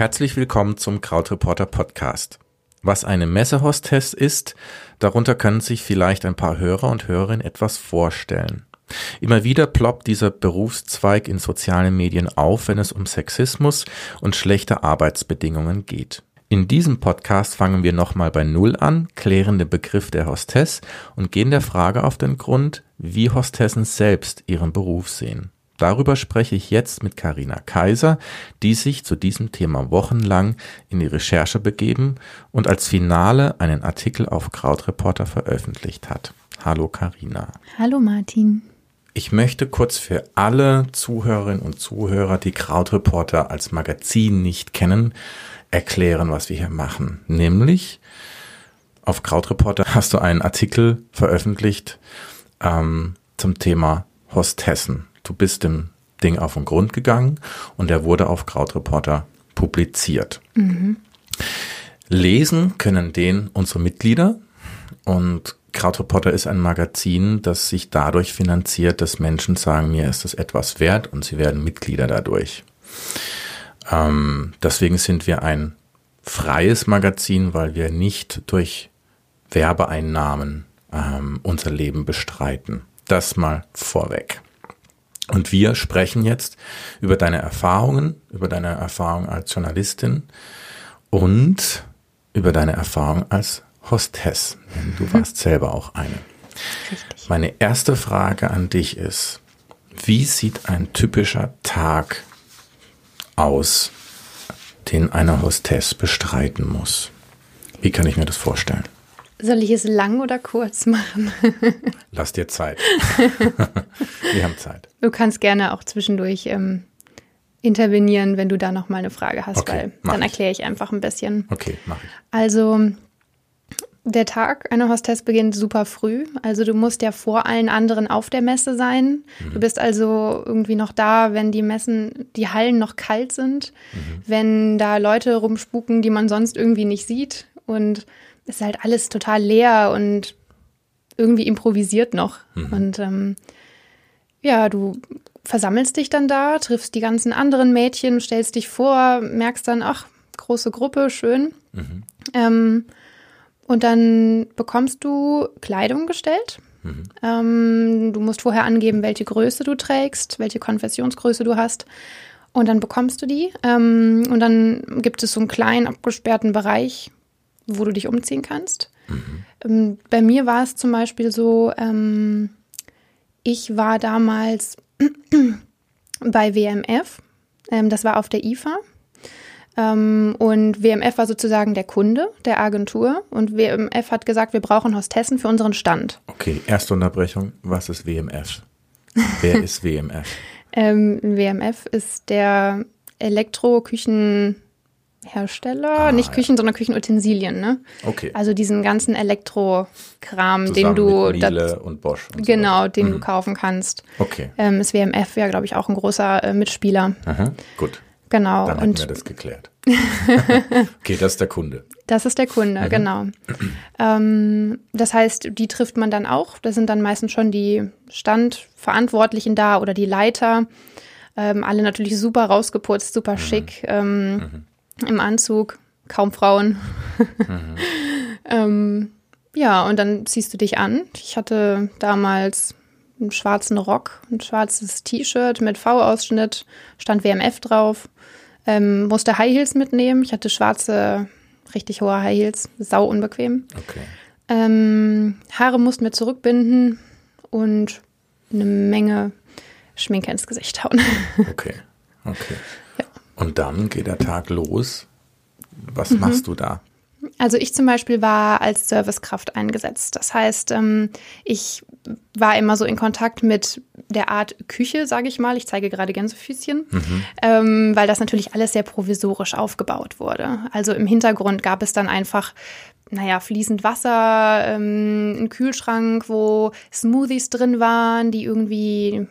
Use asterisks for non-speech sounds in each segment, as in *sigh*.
Herzlich willkommen zum Krautreporter Podcast. Was eine Messehostess ist, darunter können sich vielleicht ein paar Hörer und Hörerinnen etwas vorstellen. Immer wieder ploppt dieser Berufszweig in sozialen Medien auf, wenn es um Sexismus und schlechte Arbeitsbedingungen geht. In diesem Podcast fangen wir nochmal bei Null an, klären den Begriff der Hostess und gehen der Frage auf den Grund, wie Hostessen selbst ihren Beruf sehen. Darüber spreche ich jetzt mit Karina Kaiser, die sich zu diesem Thema wochenlang in die Recherche begeben und als Finale einen Artikel auf Krautreporter veröffentlicht hat. Hallo Karina. Hallo Martin. Ich möchte kurz für alle Zuhörerinnen und Zuhörer, die Krautreporter als Magazin nicht kennen, erklären, was wir hier machen. Nämlich auf Krautreporter hast du einen Artikel veröffentlicht ähm, zum Thema Hostessen. Du bist dem Ding auf den Grund gegangen und der wurde auf Krautreporter publiziert. Mhm. Lesen können den unsere Mitglieder und Krautreporter ist ein Magazin, das sich dadurch finanziert, dass Menschen sagen, mir ist das etwas wert und sie werden Mitglieder dadurch. Ähm, deswegen sind wir ein freies Magazin, weil wir nicht durch Werbeeinnahmen ähm, unser Leben bestreiten. Das mal vorweg. Und wir sprechen jetzt über deine Erfahrungen, über deine Erfahrung als Journalistin und über deine Erfahrung als Hostess. Du warst *laughs* selber auch eine. Richtig. Meine erste Frage an dich ist, wie sieht ein typischer Tag aus, den eine Hostess bestreiten muss? Wie kann ich mir das vorstellen? Soll ich es lang oder kurz machen? *laughs* Lass dir Zeit. *laughs* Wir haben Zeit. Du kannst gerne auch zwischendurch ähm, intervenieren, wenn du da noch mal eine Frage hast, okay, weil dann erkläre ich einfach ein bisschen. Okay, mach ich. Also der Tag einer Hostess beginnt super früh. Also du musst ja vor allen anderen auf der Messe sein. Mhm. Du bist also irgendwie noch da, wenn die Messen, die Hallen noch kalt sind, mhm. wenn da Leute rumspuken, die man sonst irgendwie nicht sieht. Und ist halt alles total leer und irgendwie improvisiert noch. Mhm. Und ähm, ja, du versammelst dich dann da, triffst die ganzen anderen Mädchen, stellst dich vor, merkst dann, ach, große Gruppe, schön. Mhm. Ähm, und dann bekommst du Kleidung gestellt. Mhm. Ähm, du musst vorher angeben, welche Größe du trägst, welche Konfessionsgröße du hast. Und dann bekommst du die. Ähm, und dann gibt es so einen kleinen abgesperrten Bereich, wo du dich umziehen kannst. Mhm. Ähm, bei mir war es zum Beispiel so, ähm, ich war damals *clears throat* bei WMF. Ähm, das war auf der IFA. Ähm, und WMF war sozusagen der Kunde der Agentur und WMF hat gesagt, wir brauchen Hostessen für unseren Stand. Okay, erste Unterbrechung. Was ist WMF? Wer *laughs* ist WMF? ähm, WMF ist der Elektroküchenhersteller, ah, nicht Küchen, ja. sondern Küchenutensilien, ne? Okay. Also diesen ganzen Elektrokram, den du mit Miele das, und Bosch und genau, so den mhm. du kaufen kannst. Okay. Ähm, ist WMF ja, glaube ich, auch ein großer äh, Mitspieler. Aha, gut. Genau. Dann und wir das geklärt. *laughs* okay, das ist der Kunde. Das ist der Kunde, mhm. genau. Ähm, das heißt, die trifft man dann auch. Da sind dann meistens schon die Standverantwortlichen da oder die Leiter. Ähm, alle natürlich super rausgeputzt, super mhm. schick ähm, mhm. Im Anzug. Kaum Frauen. Mhm. *laughs* Ähm, ja, und dann ziehst du dich an. Ich hatte damals einen schwarzen Rock, ein schwarzes T-Shirt mit V-Ausschnitt, stand WMF drauf. Ähm, musste High Heels mitnehmen. Ich hatte schwarze, richtig hohe High Heels, sau unbequem. Okay. Ähm, Haare mussten wir zurückbinden und eine Menge Schminke ins Gesicht hauen. Okay, okay. Und dann geht der Tag los. Was mhm. machst du da? Also ich zum Beispiel war als Servicekraft eingesetzt. Das heißt, ähm, ich war immer so in Kontakt mit der Art Küche, sage ich mal. Ich zeige gerade Gänsefüßchen, mhm. ähm, weil das natürlich alles sehr provisorisch aufgebaut wurde. Also im Hintergrund gab es dann einfach naja, fließend Wasser, ähm, einen Kühlschrank, wo Smoothies drin waren, die irgendwie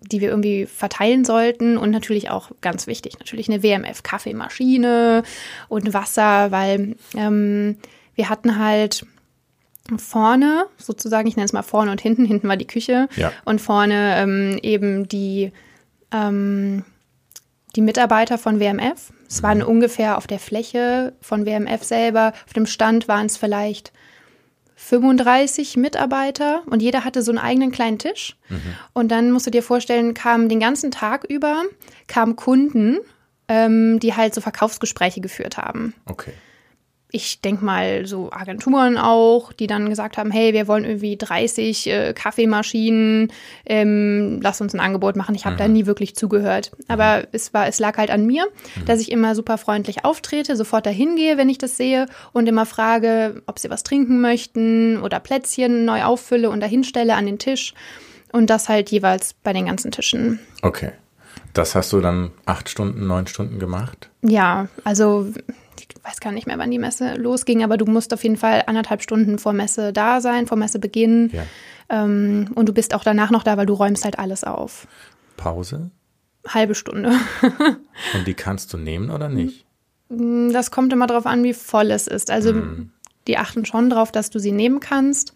die wir irgendwie verteilen sollten und natürlich auch ganz wichtig, natürlich eine WMF-Kaffeemaschine und Wasser, weil ähm, wir hatten halt vorne, sozusagen, ich nenne es mal vorne und hinten, hinten war die Küche ja. und vorne ähm, eben die ähm, die Mitarbeiter von WMF. Es waren ungefähr auf der Fläche von WMF selber, auf dem Stand waren es vielleicht 35 Mitarbeiter und jeder hatte so einen eigenen kleinen Tisch. Und dann musst du dir vorstellen, kamen den ganzen Tag über, kamen Kunden, ähm, die halt so Verkaufsgespräche geführt haben. Okay. Ich denk mal so Agenturen auch, die dann gesagt haben, hey, wir wollen irgendwie 30 äh, Kaffeemaschinen, ähm, lass uns ein Angebot machen. Ich habe da nie wirklich zugehört. Aber es war, es lag halt an mir, dass ich immer super freundlich auftrete, sofort dahin gehe, wenn ich das sehe und immer frage, ob sie was trinken möchten oder Plätzchen neu auffülle und dahin stelle an den Tisch. Und das halt jeweils bei den ganzen Tischen. Okay. Das hast du dann acht Stunden, neun Stunden gemacht? Ja, also ich weiß gar nicht mehr, wann die Messe losging, aber du musst auf jeden Fall anderthalb Stunden vor Messe da sein, vor Messebeginn. Ja. Ähm, und du bist auch danach noch da, weil du räumst halt alles auf. Pause? Halbe Stunde. *laughs* Und die kannst du nehmen oder nicht? Das kommt immer darauf an, wie voll es ist. Also die achten schon darauf, dass du sie nehmen kannst.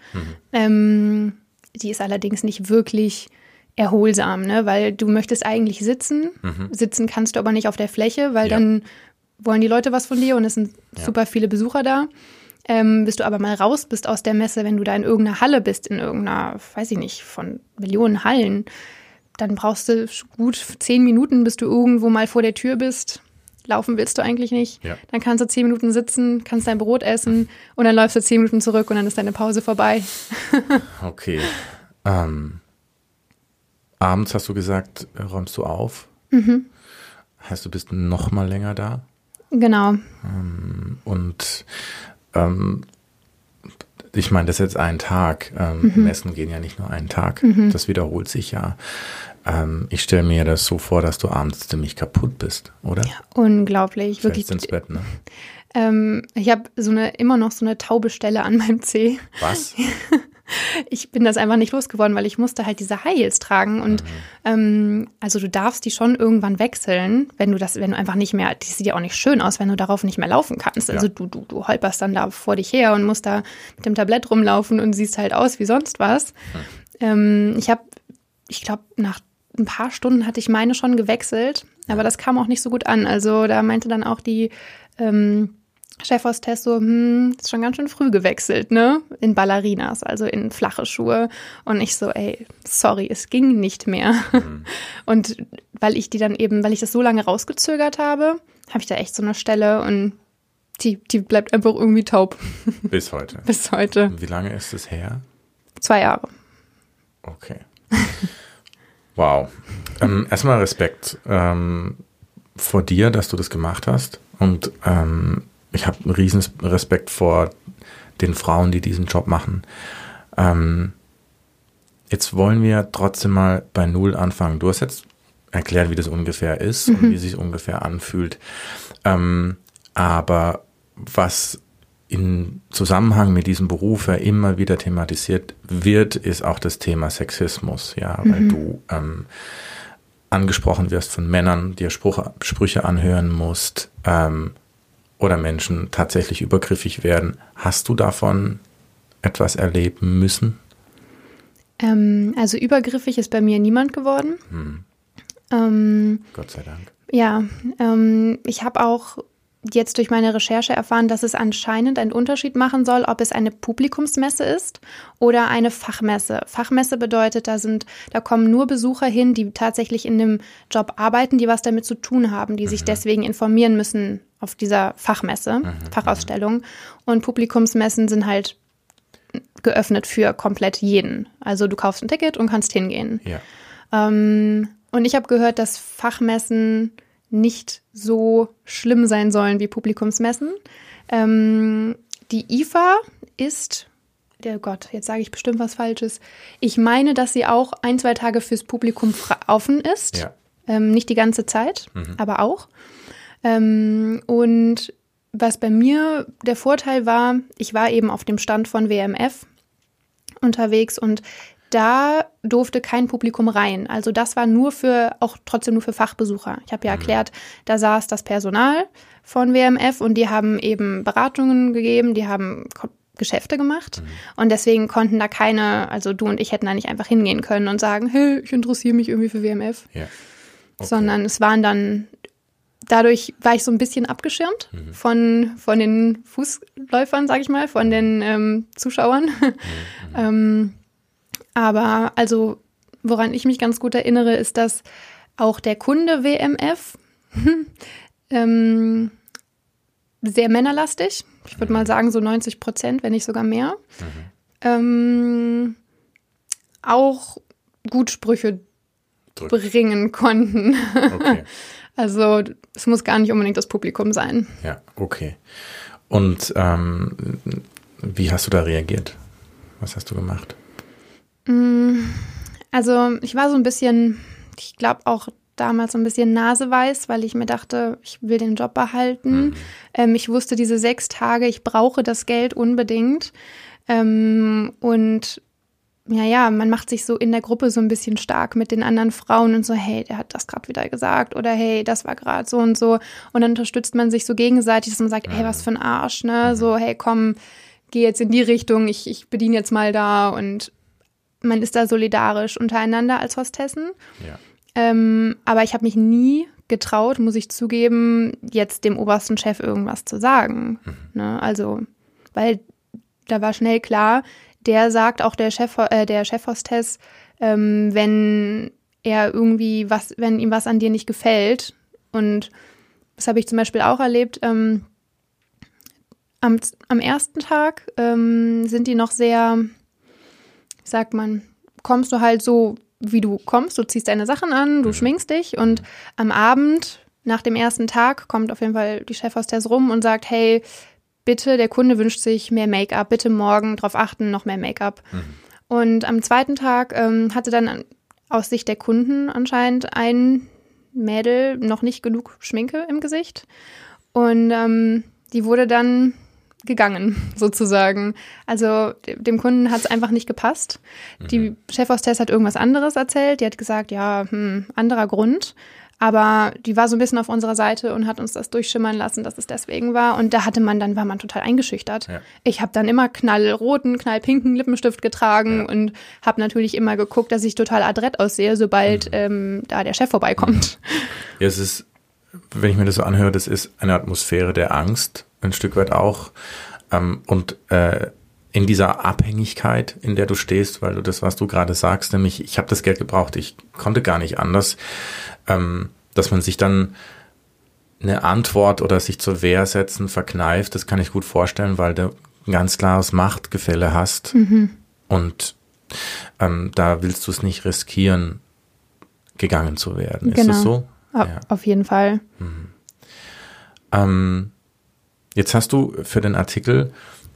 Ähm, die ist allerdings nicht wirklich erholsam, ne? weil du möchtest eigentlich sitzen. Sitzen kannst du aber nicht auf der Fläche, weil Ja. dann wollen die Leute was von dir und es sind Ja. super viele Besucher da. Ähm, bis du aber mal raus bist aus der Messe, wenn du da in irgendeiner Halle bist, in irgendeiner, weiß ich nicht, von Millionen Hallen, dann brauchst du gut zehn Minuten, bis du irgendwo mal vor der Tür bist. Laufen willst du eigentlich nicht. Ja. Dann kannst du zehn Minuten sitzen, kannst dein Brot essen und dann läufst du zehn Minuten zurück und dann ist deine Pause vorbei. *laughs* Okay. Ähm, abends hast du gesagt, räumst du auf. Heißt, du bist noch mal länger da. Genau. Und ähm, ich meine, das ist jetzt ein Tag. Ähm, Messen gehen ja nicht nur einen Tag. Das wiederholt sich ja. Ähm, ich stelle mir das so vor, dass du abends ziemlich kaputt bist, oder? Unglaublich. Fällst Wirklich. ins Bett, ne? Ähm, ich habe so eine, immer noch so eine taube Stelle an meinem Zeh. Was? *laughs* ich bin das einfach nicht losgeworden, weil ich musste halt diese High Heels tragen und ähm, also du darfst die schon irgendwann wechseln, wenn du das, wenn du einfach nicht mehr, die sieht ja auch nicht schön aus, wenn du darauf nicht mehr laufen kannst. Also Ja. du, du, du holperst dann da vor dich her und musst da mit dem Tablett rumlaufen und siehst halt aus wie sonst was. Ähm, ich habe, ich glaube, nach ein paar Stunden hatte ich meine schon gewechselt, aber das kam auch nicht so gut an. Also da meinte dann auch die ähm, Chefhostess so, hm, ist schon ganz schön früh gewechselt, ne? In Ballerinas, also in flache Schuhe. Und ich so, ey, sorry, es ging nicht mehr. *laughs* Und weil ich die dann eben, weil ich das so lange rausgezögert habe, habe ich da echt so eine Stelle und die, die bleibt einfach irgendwie taub *laughs* Bis heute. bis heute. Wie lange ist es her? Zwei Jahre. Okay. Wow. Ähm, erstmal Respekt ähm, vor dir, dass du das gemacht hast. Und ähm, ich habe einen riesen Respekt vor den Frauen, die diesen Job machen. Ähm, jetzt wollen wir trotzdem mal bei Null anfangen. Du hast jetzt erklärt, wie das ungefähr ist und wie es sich ungefähr anfühlt. Ähm, aber was in Zusammenhang mit diesem Beruf ja immer wieder thematisiert wird, ist auch das Thema Sexismus, ja, weil du ähm, angesprochen wirst von Männern, dir Spruch, Sprüche anhören musst ähm, oder Menschen tatsächlich übergriffig werden. Hast du davon etwas erleben müssen? Ähm, also übergriffig ist bei mir niemand geworden. Ähm, Gott sei Dank. Ja, ähm, ich habe auch jetzt durch meine Recherche erfahren, dass es anscheinend einen Unterschied machen soll, ob es eine Publikumsmesse ist oder eine Fachmesse. Fachmesse bedeutet, da sind, da kommen nur Besucher hin, die tatsächlich in dem Job arbeiten, die was damit zu tun haben, die sich deswegen informieren müssen auf dieser Fachmesse, Fachausstellung. Und Publikumsmessen sind halt geöffnet für komplett jeden. Also du kaufst ein Ticket und kannst hingehen. Ja. Ähm, und ich habe gehört, dass Fachmessen nicht so schlimm sein sollen wie Publikumsmessen. Ähm, die IFA ist, der Gott, jetzt sage ich bestimmt was Falsches. Ich meine, dass sie auch ein, zwei Tage fürs Publikum offen ist. Ja. Ähm, nicht die ganze Zeit, aber auch. Ähm, und was bei mir der Vorteil war, ich war eben auf dem Stand von WMF unterwegs und da durfte kein Publikum rein. Also das war nur für, auch trotzdem nur für Fachbesucher. Ich habe ja erklärt, da saß das Personal von WMF und die haben eben Beratungen gegeben, die haben Geschäfte gemacht und deswegen konnten da keine, also du und ich hätten da nicht einfach hingehen können und sagen, hey, ich interessiere mich irgendwie für WMF, Ja. Okay. sondern es waren dann dadurch war ich so ein bisschen abgeschirmt mhm. von, von den Fußläufern, sag ich mal, von den ähm, Zuschauern. Mhm. *laughs* ähm, aber also, woran ich mich ganz gut erinnere, ist, dass auch der Kunde WMF *laughs* ähm, sehr männerlastig. Ich würde mal sagen, so 90 Prozent, wenn nicht sogar mehr. Mhm. Ähm, auch gut Sprüche Drück. bringen konnten. Okay. *laughs* Also es muss gar nicht unbedingt das Publikum sein. Ja, okay. Und ähm, wie hast du da reagiert? Was hast du gemacht? Mm, also ich war so ein bisschen, ich glaube auch damals so ein bisschen naseweiß, weil ich mir dachte, ich will den Job behalten. Mhm. Ähm, ich wusste diese sechs Tage, ich brauche das Geld unbedingt. Ähm, und ja, ja, man macht sich so in der Gruppe so ein bisschen stark mit den anderen Frauen und so, hey, der hat das gerade wieder gesagt oder hey, das war gerade so und so. Und dann unterstützt man sich so gegenseitig, dass man sagt, hey, was für ein Arsch, ne? Mhm. So, hey, komm, geh jetzt in die Richtung, ich, ich bediene jetzt mal da und man ist da solidarisch untereinander als Hostessen. Ja. Ähm, aber ich habe mich nie getraut, muss ich zugeben, jetzt dem obersten Chef irgendwas zu sagen. Mhm. Ne? Also, weil da war schnell klar, der sagt auch der Chef, äh, der Chefhostess, ähm, wenn er irgendwie was, wenn ihm was an dir nicht gefällt. Und das habe ich zum Beispiel auch erlebt. Ähm, am, am ersten Tag ähm, sind die noch sehr, sagt man, kommst du halt so, wie du kommst, du ziehst deine Sachen an, du mhm. schminkst dich und am Abend nach dem ersten Tag kommt auf jeden Fall die Chefhostess rum und sagt, hey, bitte, der Kunde wünscht sich mehr Make-up, bitte morgen darauf achten, noch mehr Make-up. Mhm. Und am zweiten Tag ähm, hatte dann aus Sicht der Kunden anscheinend ein Mädel noch nicht genug Schminke im Gesicht. Und ähm, die wurde dann gegangen, sozusagen. Also dem Kunden hat es einfach nicht gepasst. Mhm. Die Chefhostess hat irgendwas anderes erzählt. Die hat gesagt, ja, hm, anderer Grund. Aber die war so ein bisschen auf unserer Seite und hat uns das durchschimmern lassen, dass es deswegen war. Und da hatte man, dann war man total eingeschüchtert. Ja. Ich habe dann immer knallroten, knallpinken Lippenstift getragen ja. und habe natürlich immer geguckt, dass ich total adrett aussehe, sobald mhm. ähm, da der Chef vorbeikommt. Mhm. Ja, es ist, wenn ich mir das so anhöre, das ist eine Atmosphäre der Angst, ein Stück weit auch. Ähm, und äh, in dieser Abhängigkeit, in der du stehst, weil du das, was du gerade sagst, nämlich ich habe das Geld gebraucht, ich konnte gar nicht anders, ähm, dass man sich dann eine Antwort oder sich zur Wehr setzen verkneift, das kann ich gut vorstellen, weil du ein ganz klares Machtgefälle hast mhm. und ähm, da willst du es nicht riskieren, gegangen zu werden. Genau. Ist das so? Ja. Auf jeden Fall. Mhm. Ähm, jetzt hast du für den Artikel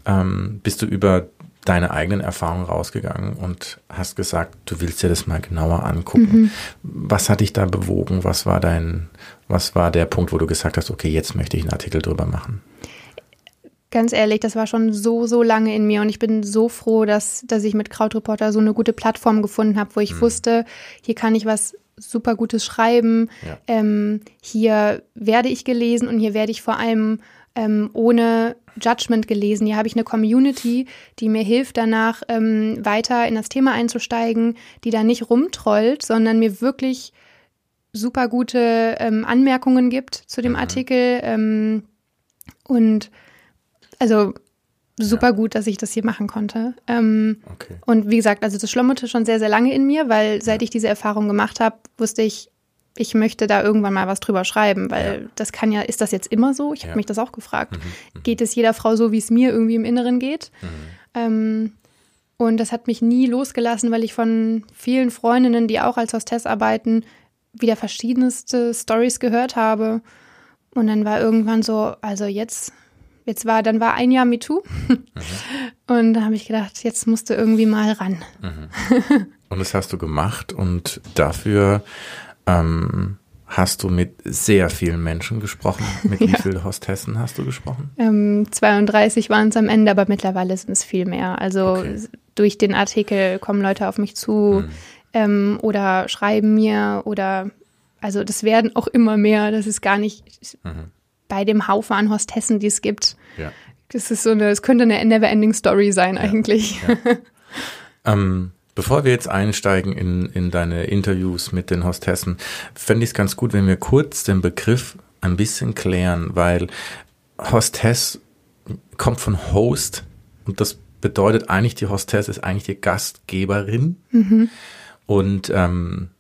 ähm, bist du über deine eigenen Erfahrungen rausgegangen und hast gesagt, du willst dir das mal genauer angucken. Mhm. Was hat dich da bewogen? Was war dein, was war der Punkt, wo du gesagt hast, okay, jetzt möchte ich einen Artikel drüber machen? Ganz ehrlich, das war schon so, so lange in mir und ich bin so froh, dass, dass ich mit Krautreporter so eine gute Plattform gefunden habe, wo ich mhm. wusste, hier kann ich was super Gutes schreiben, ja. ähm, hier werde ich gelesen und hier werde ich vor allem ähm, ohne Judgment gelesen. Hier habe ich eine Community, die mir hilft, danach ähm, weiter in das Thema einzusteigen, die da nicht rumtrollt, sondern mir wirklich super gute ähm, Anmerkungen gibt zu dem mhm. Artikel. Ähm, und also super ja. gut, dass ich das hier machen konnte. Ähm, okay. Und wie gesagt, also das schlummerte schon sehr, sehr lange in mir, weil seit ja. ich diese Erfahrung gemacht habe, wusste ich, ich möchte da irgendwann mal was drüber schreiben, weil ja. das kann ja, ist das jetzt immer so? Ich habe ja. mich das auch gefragt. Mhm. Mhm. Geht es jeder Frau so, wie es mir irgendwie im Inneren geht? Mhm. Ähm, und das hat mich nie losgelassen, weil ich von vielen Freundinnen, die auch als Hostess arbeiten, wieder verschiedenste Stories gehört habe. Und dann war irgendwann so, also jetzt, jetzt war, dann war ein Jahr MeToo. Mhm. *laughs* Und da habe ich gedacht, jetzt musst du irgendwie mal ran. Mhm. Und das hast du gemacht und dafür ähm, hast du mit sehr vielen Menschen gesprochen? Mit *laughs* ja. wie vielen Hostessen hast du gesprochen? Ähm, 32 waren es am Ende, aber mittlerweile sind es viel mehr. Also okay. durch den Artikel kommen Leute auf mich zu mhm. ähm, oder schreiben mir oder also das werden auch immer mehr. Das ist gar nicht mhm. bei dem Haufen an Hostessen, die es gibt. Ja. Das ist so eine, es könnte eine Never-Ending Story sein ja. eigentlich. *laughs* ähm, Bevor wir jetzt einsteigen in, in deine Interviews mit den Hostessen, fände ich es ganz gut, wenn wir kurz den Begriff ein bisschen klären, weil Hostess kommt von Host und das bedeutet eigentlich, die Hostess ist eigentlich die Gastgeberin. Mhm. Und ähm,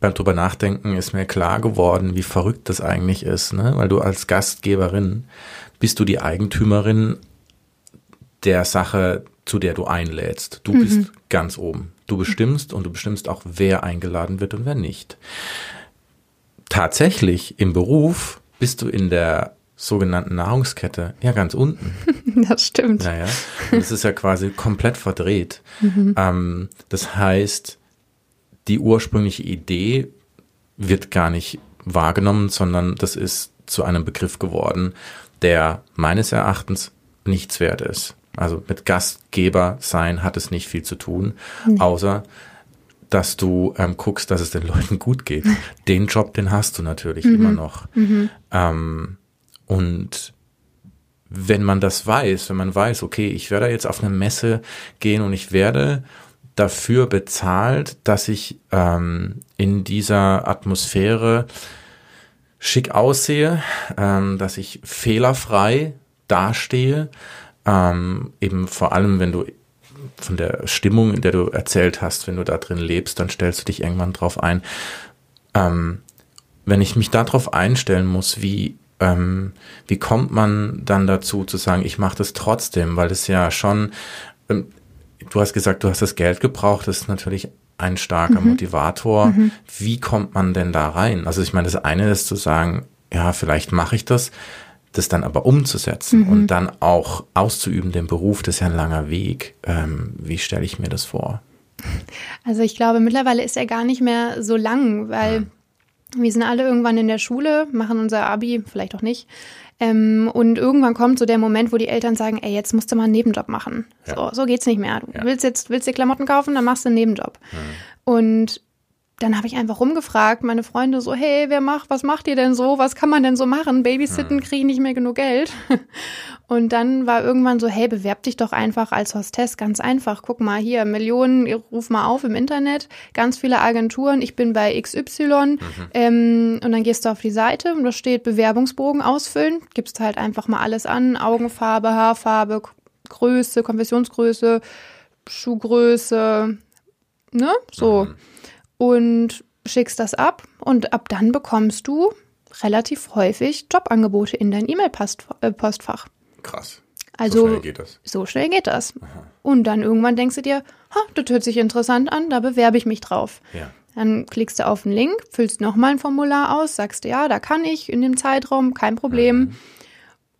beim drüber nachdenken ist mir klar geworden, wie verrückt das eigentlich ist, ne? Weil du als Gastgeberin bist du die Eigentümerin der Sache, zu der du einlädst. Du mhm. bist ganz oben. Du bestimmst und du bestimmst auch, wer eingeladen wird und wer nicht. Tatsächlich im Beruf bist du in der sogenannten Nahrungskette ja ganz unten. *laughs* Das stimmt. Naja, das ist ja quasi komplett verdreht. Mhm. Ähm, das heißt, die ursprüngliche Idee wird gar nicht wahrgenommen, sondern das ist zu einem Begriff geworden, der meines Erachtens nichts wert ist. Also mit Gastgeber sein hat es nicht viel zu tun, nee. außer dass du ähm, guckst, dass es den *laughs* Leuten gut geht. den Job, den hast du natürlich mhm. immer noch. Mhm. Ähm, und wenn man das weiß, wenn man weiß, okay, ich werde jetzt auf eine Messe gehen und ich werde dafür bezahlt, dass ich ähm, in dieser Atmosphäre schick aussehe, ähm, dass ich fehlerfrei dastehe, ähm, eben vor allem, wenn du von der Stimmung, in der du erzählt hast, wenn du da drin lebst, dann stellst du dich irgendwann drauf ein. Ähm, wenn ich mich darauf einstellen muss, wie ähm, wie kommt man dann dazu zu sagen, ich mache das trotzdem, weil es ja schon, ähm, du hast gesagt, du hast das Geld gebraucht, das ist natürlich ein starker mhm. Motivator. Mhm. Wie kommt man denn da rein? Also ich meine, das eine ist zu sagen, ja, vielleicht mache ich das, das dann aber umzusetzen mhm. und dann auch auszuüben, den Beruf, das ist ja ein langer Weg. Ähm, wie stelle ich mir das vor? Also ich glaube, mittlerweile ist er gar nicht mehr so lang, weil ja. wir sind alle irgendwann in der Schule, machen unser Abi, vielleicht auch nicht. Ähm, und irgendwann kommt so der Moment, wo die Eltern sagen, ey, jetzt musst du mal einen Nebenjob machen. Ja. So, so geht's nicht mehr. Du ja. willst jetzt, willst dir Klamotten kaufen, dann machst du einen Nebenjob. Und dann habe ich einfach rumgefragt, meine Freunde so, hey, wer macht, was macht ihr denn so? Was kann man denn so machen? Babysitten hm. kriege ich nicht mehr genug Geld. *laughs* Und dann war irgendwann so, hey, bewerb dich doch einfach als Hostess, ganz einfach. Guck mal hier, Millionen, ruf mal auf im Internet, ganz viele Agenturen, ich bin bei XY. Mhm. Ähm, und dann gehst du auf die Seite und da steht Bewerbungsbogen ausfüllen, gibst halt einfach mal alles an, Augenfarbe, Haarfarbe, Größe, Konfessionsgröße, Schuhgröße, ne? So. Mhm und schickst das ab und ab dann bekommst du relativ häufig Jobangebote in dein E-Mail-Postfach. Krass. Also, so schnell geht das. So schnell geht das. Aha. Und dann irgendwann denkst du dir, ha, das hört sich interessant an, da bewerbe ich mich drauf. Ja. Dann klickst du auf den Link, füllst nochmal ein Formular aus, sagst, ja, da kann ich in dem Zeitraum, kein Problem. Mhm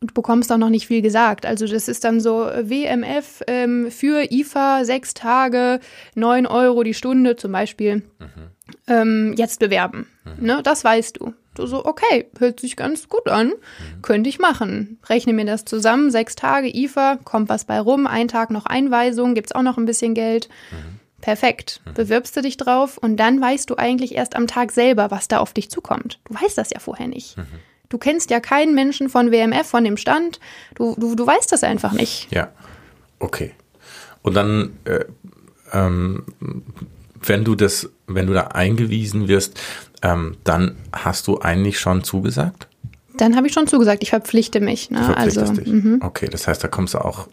und bekommst auch noch nicht viel gesagt. Also das ist dann so äh, WMF ähm, für IFA sechs Tage, neun Euro die Stunde zum Beispiel. Mhm. Ähm, jetzt bewerben. Mhm. Ne, das weißt du. Du so, okay, hört sich ganz gut an, mhm. könnte ich machen. Rechne mir das zusammen, sechs Tage IFA, kommt was bei rum, ein Tag noch Einweisung, gibt's auch noch ein bisschen Geld. Mhm. Perfekt. Mhm. Bewirbst du dich drauf und dann weißt du eigentlich erst am Tag selber, was da auf dich zukommt. Du weißt das ja vorher nicht. Du kennst ja keinen Menschen von WMF, von dem Stand. Du, du, du weißt das einfach nicht. Ja, okay. Und dann, äh, ähm, wenn du das, wenn du da eingewiesen wirst, ähm, dann hast du eigentlich schon zugesagt? Dann habe ich schon zugesagt, ich verpflichte mich. Ne? Verpflichtest also, dich. Mhm. Okay, das heißt, da kommst du auch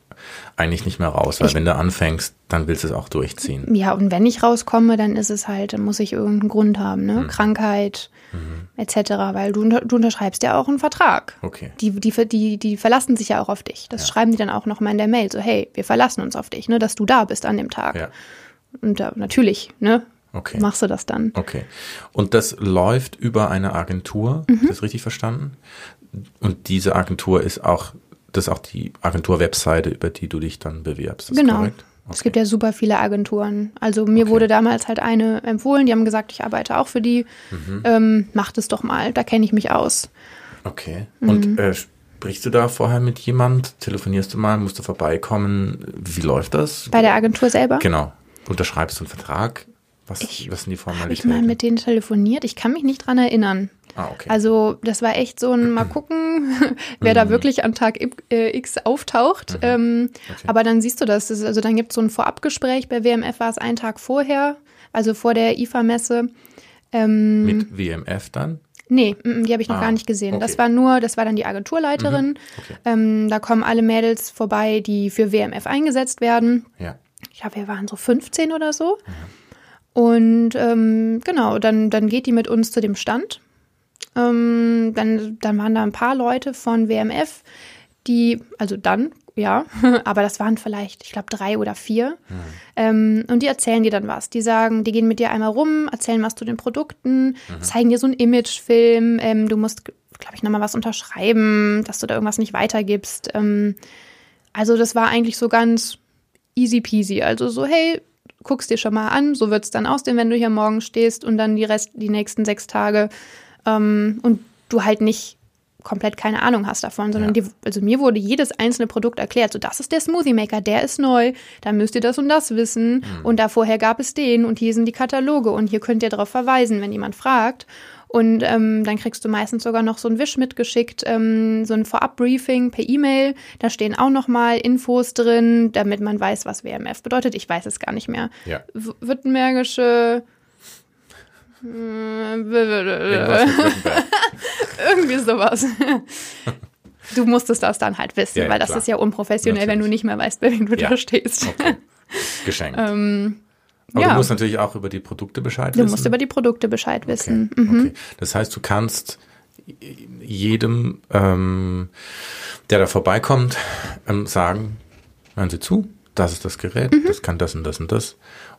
eigentlich nicht mehr raus, weil ich, wenn du anfängst, dann willst du es auch durchziehen. Ja, und wenn ich rauskomme, dann ist es halt, dann muss ich irgendeinen Grund haben, ne? Mhm. Krankheit mhm. etc., weil du, du unterschreibst ja auch einen Vertrag. Okay. Die, die, die, die verlassen sich ja auch auf dich. Das ja. schreiben die dann auch nochmal in der Mail, so hey, wir verlassen uns auf dich, ne, dass du da bist an dem Tag. Ja. Und da, natürlich, ne, Okay. Machst du das dann? Okay. Und das läuft über eine Agentur, mhm. das richtig verstanden? Und diese Agentur ist auch, das ist auch die Agentur-Webseite, über die du dich dann bewirbst. genau. Okay. Es gibt ja super viele Agenturen. Also mir okay. wurde damals halt eine empfohlen, die haben gesagt, ich arbeite auch für die. Mhm. Ähm, mach das doch mal, da kenne ich mich aus. Okay. Mhm. Und äh, sprichst du da vorher mit jemand? Telefonierst du mal? Musst du vorbeikommen? Wie läuft das? Bei der Agentur selber? Genau. Unterschreibst du einen Vertrag? Was, ich, was sind die Formalitäten? Habe ich mal mit denen telefoniert? Ich kann mich nicht dran erinnern. Ah, okay. Also das war echt so ein mal gucken, *laughs* wer da mhm. wirklich am Tag äh, X auftaucht. Mhm. Ähm, okay. Aber dann siehst du das. also dann gibt es so ein Vorabgespräch. Bei WMF war es einen Tag vorher, also vor der IFA-Messe. Ähm, Mit WMF dann? Nee, die habe ich noch Ah, gar nicht gesehen. okay. Das war nur, das war dann die Agenturleiterin. Okay. Ähm, da kommen alle Mädels vorbei, die für WMF eingesetzt werden. Ja. Ich glaube, wir waren so 15 oder so. Und ähm, genau, dann, dann geht die mit uns zu dem Stand. Ähm, dann, dann waren da ein paar Leute von WMF, die, also dann, ja, *laughs* aber das waren vielleicht, ich glaube, drei oder vier. Ähm, und die erzählen dir dann was. Die sagen, die gehen mit dir einmal rum, erzählen was zu den Produkten, zeigen dir so einen Imagefilm. Ähm, du musst, glaube ich, nochmal was unterschreiben, dass du da irgendwas nicht weitergibst. Ähm, also das war eigentlich so ganz easy peasy. Also so, hey, guck's dir schon mal an, so wird's dann aussehen, wenn du hier morgen stehst und dann die Rest, die nächsten sechs Tage ähm, und du halt nicht komplett keine Ahnung hast davon, sondern Ja. dir, also mir wurde jedes einzelne Produkt erklärt. So, das ist der Smoothie Maker, der ist neu, da müsst ihr das und das wissen und da vorher gab es den und hier sind die Kataloge und hier könnt ihr darauf verweisen, wenn jemand fragt. Und ähm, dann kriegst du meistens sogar noch so ein Wisch mitgeschickt, ähm, so ein Vorab-Briefing per E-Mail. Da stehen auch noch mal Infos drin, damit man weiß, was WMF bedeutet. Ich weiß es gar nicht mehr. Ja. W Württembergische. Württemberg. *laughs* Irgendwie sowas. Du musstest das dann halt wissen, Ja, ja, weil das klar. ist ja unprofessionell, wenn du Natürlich. nicht mehr weißt, bei wem du Ja. da stehst. Okay. Geschenkt. *laughs* Ähm, Aber ja. du musst natürlich auch über die Produkte Bescheid Du wissen. musst über die Produkte Bescheid okay. wissen. Mhm. okay. Das heißt, du kannst jedem, ähm, der da vorbeikommt, ähm, sagen, hören Sie zu, das ist das Gerät, Mhm. das kann das und das und das.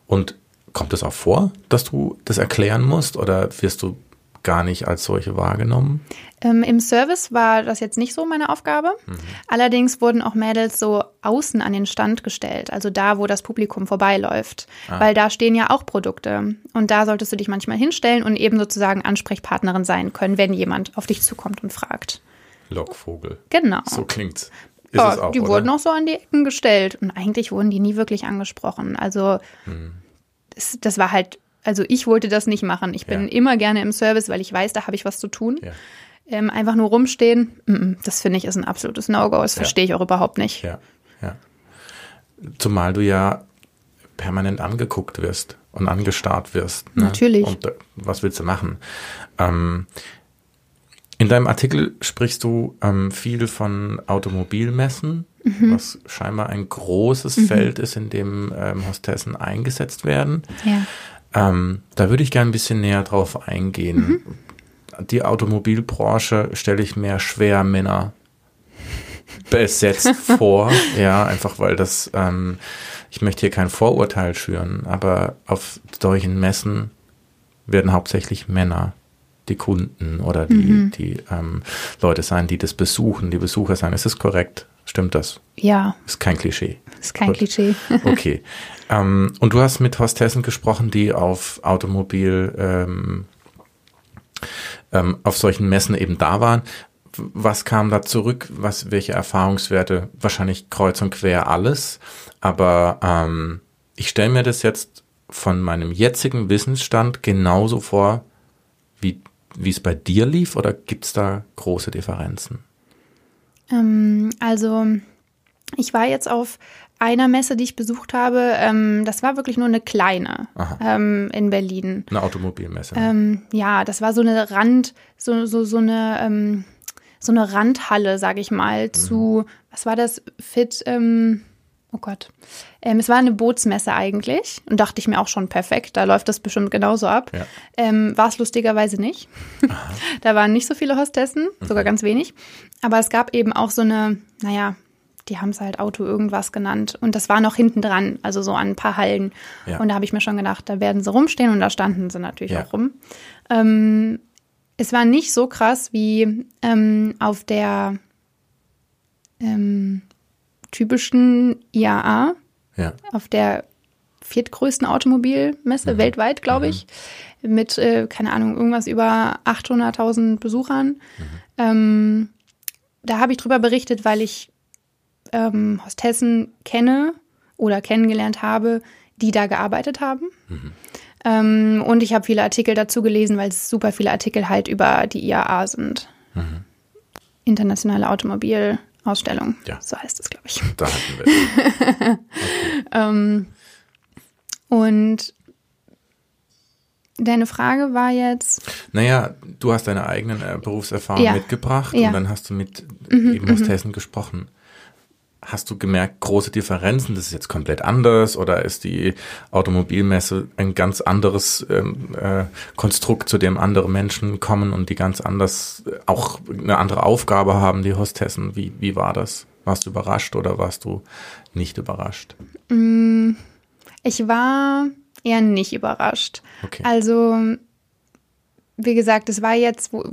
Und kommt es auch vor, dass du das erklären musst oder wirst du gar nicht als solche wahrgenommen? Ähm, Im Service war das jetzt nicht so meine Aufgabe. Mhm. Allerdings wurden auch Mädels so außen an den Stand gestellt, also da, wo das Publikum vorbeiläuft. Ah. Weil da stehen ja auch Produkte. Und da solltest du dich manchmal hinstellen und eben sozusagen Ansprechpartnerin sein können, wenn jemand auf dich zukommt und fragt. Lockvogel. Genau. So klingt's. Ist Ja, es auch, die oder? wurden auch so an die Ecken gestellt. Und eigentlich wurden die nie wirklich angesprochen. Also Hm. das, das war halt, also ich wollte das nicht machen. Ich bin Ja. immer gerne im Service, weil ich weiß, da habe ich was zu tun. Ja. Ähm, einfach nur rumstehen, mm, mm, das finde ich ist ein absolutes No-Go. Das Ja. verstehe ich auch überhaupt nicht. Ja, ja. Zumal du ja permanent angeguckt wirst und angestarrt wirst. Ne? Natürlich. Und äh, was willst du machen? Ähm, in deinem Artikel sprichst du ähm, viel von Automobilmessen, Mhm. was scheinbar ein großes Feld ist, in dem ähm, Hostessen eingesetzt werden. Ja. Ähm, da würde ich gerne ein bisschen näher drauf eingehen. Die Automobilbranche stelle ich mir schwer Männer besetzt *laughs* vor. Ja, einfach weil das, ähm, ich möchte hier kein Vorurteil schüren, aber auf solchen Messen werden hauptsächlich Männer die Kunden oder die, die ähm, Leute sein, die das besuchen, die Besucher sein. Ist das korrekt? Stimmt das? Ja, Ist kein Klischee. ist kein Gut. Klischee. *laughs* Okay. ähm, und du hast mit Hostessen gesprochen, die auf Automobil, ähm, ähm, auf solchen Messen eben da waren. Was kam da zurück? Was, welche Erfahrungswerte? Wahrscheinlich kreuz und quer alles. Aber ähm, ich stelle mir das jetzt von meinem jetzigen Wissensstand genauso vor, wie wie es bei dir lief, oder gibt es da große Differenzen? Ähm, also, ich war jetzt auf einer Messe, die ich besucht habe. Ähm, das war wirklich nur eine kleine ähm, in Berlin. Eine Automobilmesse. Ähm, ja, das war so eine Rand, so, so, so eine, ähm, so eine Randhalle, sage ich mal, Mhm. zu, was war das? Fit, ähm, oh Gott. Ähm, es war eine Bootsmesse eigentlich und dachte ich mir auch schon perfekt, da läuft das bestimmt genauso ab. Ja. Ähm, war es lustigerweise nicht. *laughs* da waren nicht so viele Hostessen, Mhm. sogar ganz wenig. Aber es gab eben auch so eine, naja, die haben es halt Auto irgendwas genannt. Und das war noch hinten dran, also so an ein paar Hallen. Ja. Und da habe ich mir schon gedacht, da werden sie rumstehen und da standen sie natürlich Ja. auch rum. Ähm, es war nicht so krass wie ähm, auf der ähm, typischen IAA, ja. auf der viertgrößten Automobilmesse weltweit, glaube ich, mit, äh, keine Ahnung, irgendwas über 800.000 Besuchern. Ähm, da habe ich drüber berichtet, weil ich ähm, Hostessen kenne oder kennengelernt habe, die da gearbeitet haben. Ähm, und ich habe viele Artikel dazu gelesen, weil es super viele Artikel halt über die IAA sind. Internationale Automobilausstellung. Ja. So heißt es, glaube ich. Da hatten wir. *laughs* Ähm, und Deine Frage war jetzt. Naja, du hast deine eigenen äh, Berufserfahrungen Ja. mitgebracht Ja. und dann hast du mit Mhm, eben Hostessen gesprochen. Hast du gemerkt, große Differenzen, das ist jetzt komplett anders oder ist die Automobilmesse ein ganz anderes ähm, äh, Konstrukt, zu dem andere Menschen kommen und die ganz anders äh, auch eine andere Aufgabe haben, die Hostessen? Wie, wie war das? Warst du überrascht oder warst du nicht überrascht? Ich war eher nicht überrascht. Okay. Also, wie gesagt, es war jetzt, wo,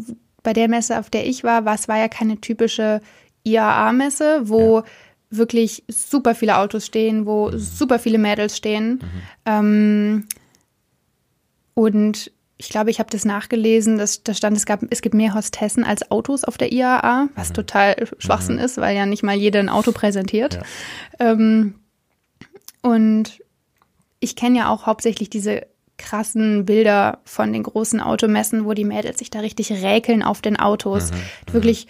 bei der Messe, auf der ich war, war es war ja keine typische IAA-Messe, wo wirklich super viele Autos stehen, wo super viele Mädels stehen. Ähm, und ich glaube, ich habe das nachgelesen, dass da stand, es, gab, es gibt mehr Hostessen als Autos auf der IAA, was total Schwachsinn ist, weil ja nicht mal jeder ein Auto präsentiert. Ja. Ähm, und ich kenne ja auch hauptsächlich diese krassen Bilder von den großen Automessen, wo die Mädels sich da richtig räkeln auf den Autos. Wirklich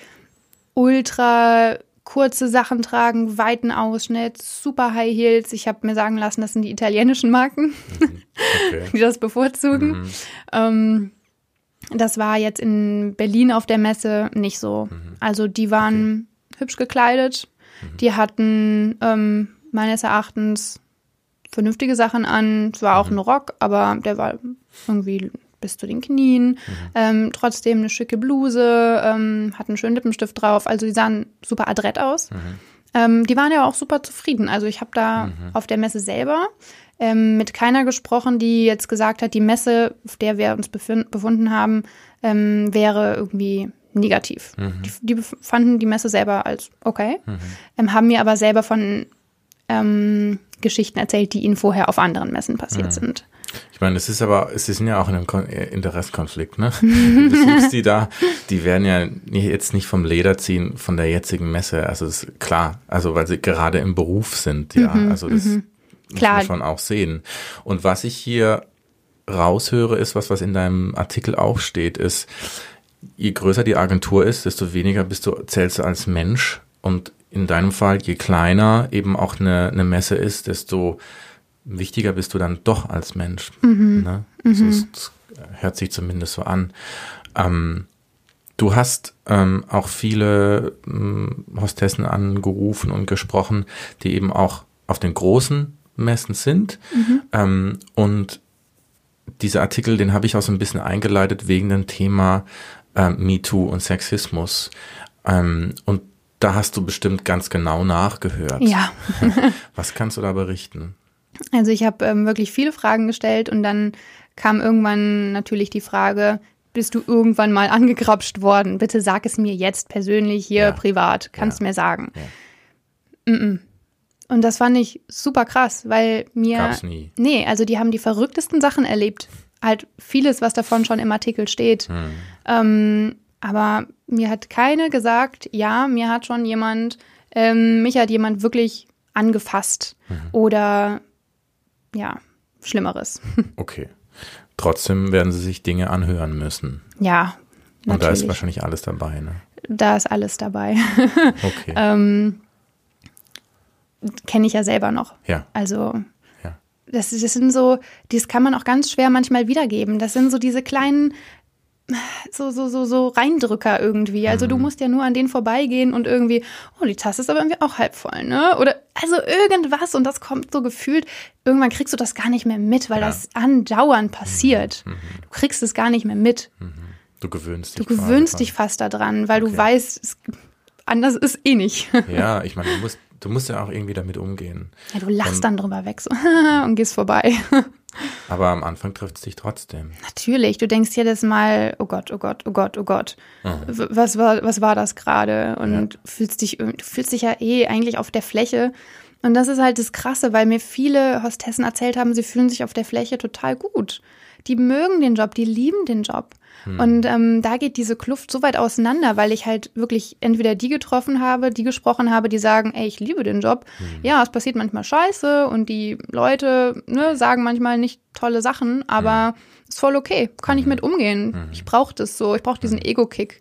ultra kurze Sachen tragen, weiten Ausschnitt, super High Heels. Ich habe mir sagen lassen, das sind die italienischen Marken, Okay. *laughs* die das bevorzugen. Ähm, das war jetzt in Berlin auf der Messe nicht so. Also die waren hübsch gekleidet, die hatten ähm, meines Erachtens vernünftige Sachen an. Es war auch ein Rock, aber der war irgendwie bis zu den Knien. Ähm, trotzdem eine schicke Bluse, ähm, hat einen schönen Lippenstift drauf. Also die sahen super adrett aus. Ähm, die waren ja auch super zufrieden. Also ich habe da auf der Messe selber ähm, mit keiner gesprochen, die jetzt gesagt hat, die Messe, auf der wir uns befunden haben, ähm, wäre irgendwie negativ. Die, die bef- fanden die Messe selber als okay, ähm, haben mir aber selber von ähm, Geschichten erzählt, die ihnen vorher auf anderen Messen passiert sind. Ich meine, es ist aber, es sind ja auch in einem Kon äh, Interessenskonflikt, ne? *laughs* Du besuchst die da, die werden ja jetzt nicht vom Leder ziehen von der jetzigen Messe. Also ist klar, also weil sie gerade im Beruf sind, ja. also das muss Klar. man schon auch sehen. Und was ich hier raushöre, ist was, was in deinem Artikel auch steht, ist, je größer die Agentur ist, desto weniger bist du, zählst du als Mensch. Und in deinem Fall, je kleiner eben auch eine, eine Messe ist, desto wichtiger bist du dann doch als Mensch. Ne? So ist, das hört sich zumindest so an. Ähm, du hast ähm, auch viele ähm, Hostessen angerufen und gesprochen, die eben auch auf den großen Messen sind. Ähm, und dieser Artikel, den habe ich auch so ein bisschen eingeleitet wegen dem Thema ähm, MeToo und Sexismus. Ähm, und da hast du bestimmt ganz genau nachgehört. Ja, *laughs* Was kannst du da berichten? also ich habe ähm, wirklich viele Fragen gestellt und dann kam irgendwann natürlich die Frage, bist du irgendwann mal angegrapscht worden? Bitte sag es mir jetzt persönlich hier Ja. privat, kannst Ja. mir sagen. Ja. Mm-mm. Und das fand ich super krass, weil mir Gab's nie. Nee, also die haben die verrücktesten Sachen erlebt. Halt vieles, was davon schon im Artikel steht. Hm. Ähm, aber mir hat keine gesagt, ja, mir hat schon jemand, ähm, mich hat jemand wirklich angefasst Mhm. oder ja, Schlimmeres. *laughs* Okay. Trotzdem werden sie sich Dinge anhören müssen. ja, Und da ist natürlich. wahrscheinlich alles dabei, ne? Da ist alles dabei. *laughs* Okay. ähm, Kenne ich ja selber noch. ja, Also das, das sind so, das kann man auch ganz schwer manchmal wiedergeben. Das sind so diese kleinen, so, so, so, so Reindrücker irgendwie. Also Mhm. du musst ja nur an denen vorbeigehen und irgendwie, oh, die Tasse ist aber irgendwie auch halb voll, ne? Oder also irgendwas und das kommt so gefühlt, irgendwann kriegst du das gar nicht mehr mit, weil Ja. das andauernd passiert. Mhm. Du kriegst es gar nicht mehr mit. Du gewöhnst Du dich. quasi gewöhnst dich fast daran, weil Okay. du weißt, es, anders ist eh nicht. Ja, ich meine, du musst, du musst ja auch irgendwie damit umgehen. Ja, du lachst Dann- dann drüber weg so *laughs* und gehst vorbei. *laughs* Aber am Anfang trifft es dich trotzdem. Natürlich, du denkst jedes Mal, oh Gott, oh Gott, oh Gott, oh Gott, W- was war, was war das gerade? Und fühlst dich, du fühlst dich ja eh eigentlich auf der Fläche. Und das ist halt das Krasse, weil mir viele Hostessen erzählt haben, sie fühlen sich auf der Fläche total gut. Die mögen den Job, die lieben den Job. Und ähm, da geht diese Kluft so weit auseinander, weil ich halt wirklich entweder die getroffen habe, die gesprochen habe, die sagen, ey, ich liebe den Job. Ja, es passiert manchmal scheiße und die Leute ne, sagen manchmal nicht tolle Sachen, aber ist voll okay, kann ich mit umgehen. Ich brauche das so, ich brauche diesen Ego-Kick.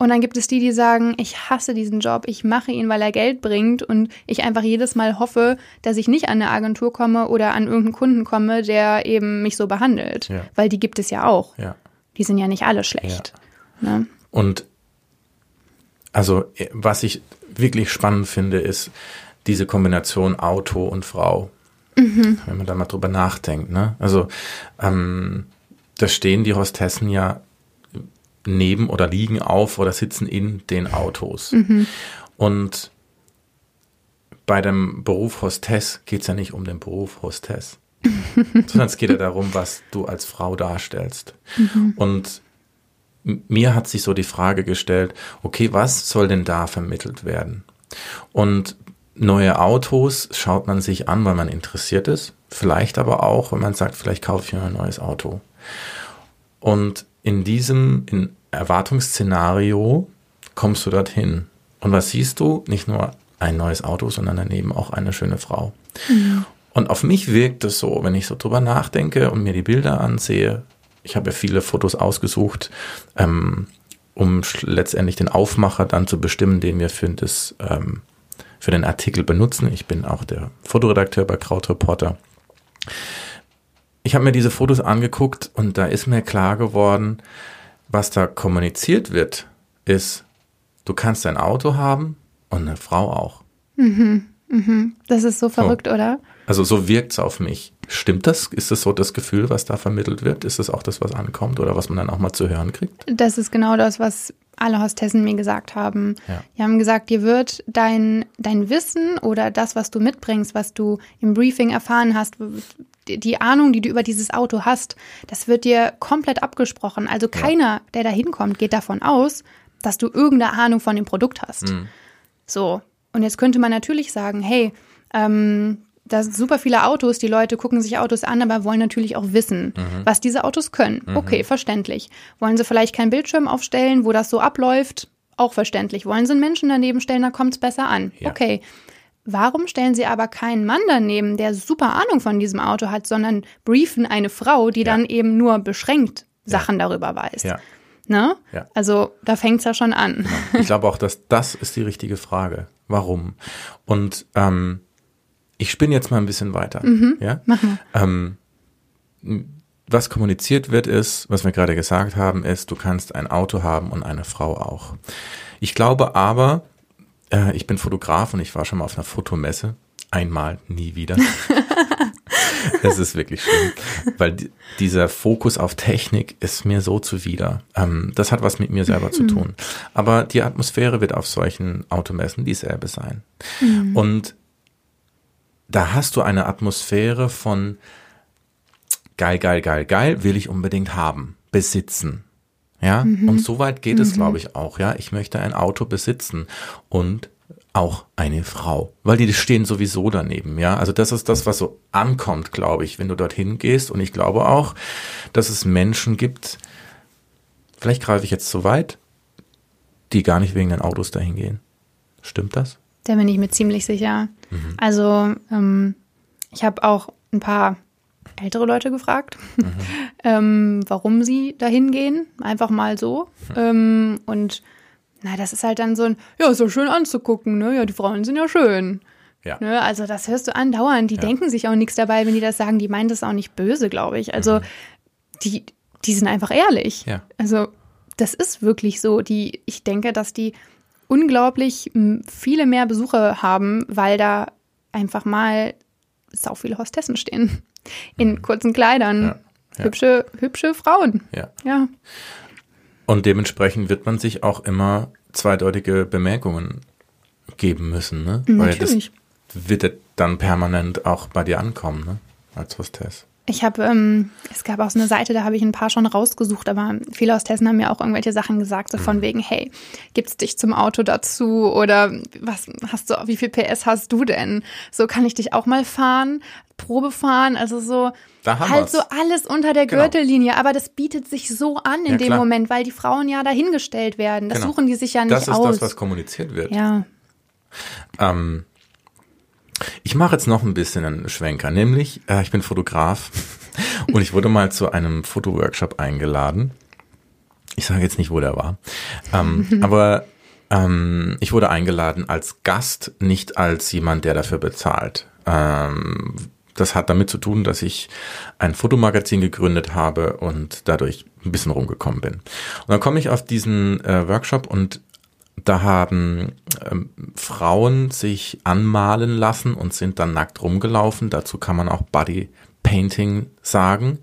Und dann gibt es die, die sagen, ich hasse diesen Job, ich mache ihn, weil er Geld bringt und ich einfach jedes Mal hoffe, dass ich nicht an eine Agentur komme oder an irgendeinen Kunden komme, der eben mich so behandelt. Ja. Weil die gibt es ja auch. Ja. Die sind ja nicht alle schlecht. Ne? Und also was ich wirklich spannend finde, ist diese Kombination Auto und Frau. Wenn man da mal drüber nachdenkt. Ne? Also ähm, da stehen die Hostessen ja neben oder liegen auf oder sitzen in den Autos. Und bei dem Beruf Hostess geht es ja nicht um den Beruf Hostess, *laughs* sondern es geht ja darum, was du als Frau darstellst. Und m- mir hat sich so die Frage gestellt, okay, was soll denn da vermittelt werden? Und neue Autos schaut man sich an, weil man interessiert ist. Vielleicht aber auch, wenn man sagt, vielleicht kaufe ich mir ein neues Auto. Und in diesem in Erwartungsszenario kommst du dorthin. Und was siehst du? Nicht nur ein neues Auto, sondern daneben auch eine schöne Frau. Und auf mich wirkt es so, wenn ich so drüber nachdenke und mir die Bilder ansehe. Ich habe ja viele Fotos ausgesucht, ähm, um letztendlich den Aufmacher dann zu bestimmen, den wir für, das, ähm, für den Artikel benutzen. Ich bin auch der Fotoredakteur bei Krautreporter. Ich habe mir diese Fotos angeguckt und da ist mir klar geworden, was da kommuniziert wird, ist, du kannst ein Auto haben und eine Frau auch. Das ist so verrückt, oder? Also so wirkt's auf mich. Stimmt das? Ist das so das Gefühl, was da vermittelt wird? Ist das auch das, was ankommt oder was man dann auch mal zu hören kriegt? Das ist genau das, was alle Hostessen mir gesagt haben. Ja. Die haben gesagt, dir wird dein, dein Wissen oder das, was du mitbringst, was du im Briefing erfahren hast, die, Ahnung, die du über dieses Auto hast, das wird dir komplett abgesprochen. Also keiner, der da hinkommt, geht davon aus, dass du irgendeine Ahnung von dem Produkt hast. So. Und jetzt könnte man natürlich sagen, hey, ähm, da sind super viele Autos, die Leute gucken sich Autos an, aber wollen natürlich auch wissen, was diese Autos können. Okay, verständlich. Wollen sie vielleicht keinen Bildschirm aufstellen, wo das so abläuft? Auch verständlich. Wollen sie einen Menschen daneben stellen, dann kommt es besser an. Ja. Okay. Warum stellen sie aber keinen Mann daneben, der super Ahnung von diesem Auto hat, sondern briefen eine Frau, die Ja. dann eben nur beschränkt Sachen darüber weiß? Ja. Ne? Ja. Also da fängt es ja schon an. Ich glaube auch, dass das ist die richtige Frage. Warum? Und ähm, ich spinne jetzt mal ein bisschen weiter. Ja? Ähm, was kommuniziert wird, ist, was wir gerade gesagt haben, ist, du kannst ein Auto haben und eine Frau auch. Ich glaube aber, äh, ich bin Fotograf und ich war schon mal auf einer Fotomesse. Einmal, nie wieder. *laughs* Es ist wirklich schlimm, weil di- dieser Fokus auf Technik ist mir so zuwider. Ähm, das hat was mit mir selber zu tun. Aber die Atmosphäre wird auf solchen Automessen dieselbe sein. Und da hast du eine Atmosphäre von geil, geil, geil, geil, will ich unbedingt haben, besitzen. Ja, und so weit geht es, glaube ich, auch. Ja, ich möchte ein Auto besitzen und auch eine Frau, weil die stehen sowieso daneben. Ja, also das ist das, was so ankommt, glaube ich, wenn du dorthin gehst. Und ich glaube auch, dass es Menschen gibt, vielleicht greife ich jetzt zu weit, die gar nicht wegen den Autos dahin gehen. Stimmt das? Da bin ich mir ziemlich sicher. Mhm. Also ähm, ich habe auch ein paar ältere Leute gefragt, Mhm. *laughs* ähm, warum sie dahin gehen. Einfach mal so. Mhm. Ähm, und na, das ist halt dann so ein, ja, ist ja schön anzugucken, ne? Ja, die Frauen sind ja schön. Ja. Ne? Also das hörst du andauernd. Die denken sich auch nichts dabei, wenn die das sagen. Die meinen das auch nicht böse, glaube ich. Also die, die sind einfach ehrlich. Mhm. Ja. Also das ist wirklich so. Die, ich denke, dass die unglaublich viele mehr Besucher haben, weil da einfach mal sau viele Hostessen stehen. In kurzen Kleidern. Ja. Ja. Hübsche, hübsche Frauen. Ja. Ja. Und dementsprechend wird man sich auch immer zweideutige Bemerkungen geben müssen, ne? Weil Natürlich. das wird dann permanent auch bei dir ankommen, ne? Als Hostess. Ich habe, ähm, es gab auch so eine Seite, da habe ich ein paar schon rausgesucht, aber viele Hostessen haben mir auch irgendwelche Sachen gesagt, so Mhm. von wegen, hey, gibt's dich zum Auto dazu oder was hast du, wie viel PS hast du denn? So kann ich dich auch mal fahren, Probe fahren, also so halt wir's. so alles unter der Genau. Gürtellinie, aber das bietet sich so an in Ja, dem klar. Moment, weil die Frauen ja dahingestellt werden. Das Genau. suchen die sich ja nicht Das ist aus. das, was kommuniziert wird. ja. Ähm, ich mache jetzt noch ein bisschen einen Schwenker, nämlich äh, ich bin Fotograf *laughs* und ich wurde mal zu einem Fotoworkshop eingeladen Ich sage jetzt nicht, wo der war. Ähm, *laughs* aber ähm, ich wurde eingeladen als Gast, nicht als jemand, der dafür bezahlt. Ähm, das hat damit zu tun, dass ich ein Fotomagazin gegründet habe und dadurch ein bisschen rumgekommen bin. Und dann komme ich auf diesen äh, Workshop und da haben ähm, Frauen sich anmalen lassen und sind dann nackt rumgelaufen. Dazu kann man auch Body Painting sagen,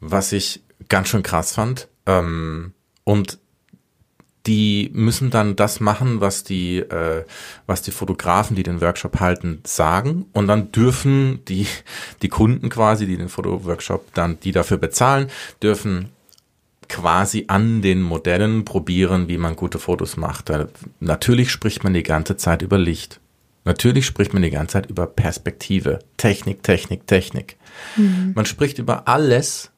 was ich ganz schön krass fand. Ähm, und die müssen dann das machen, was die, äh, was die Fotografen, die den Workshop halten, sagen. Und dann dürfen die, die Kunden quasi, die den Fotoworkshop dann, die dafür bezahlen, dürfen quasi an den Modellen probieren, wie man gute Fotos macht. Natürlich spricht man die ganze Zeit über Licht. Natürlich spricht man die ganze Zeit über Perspektive, Technik, Technik, Technik. Mhm. Man spricht über alles,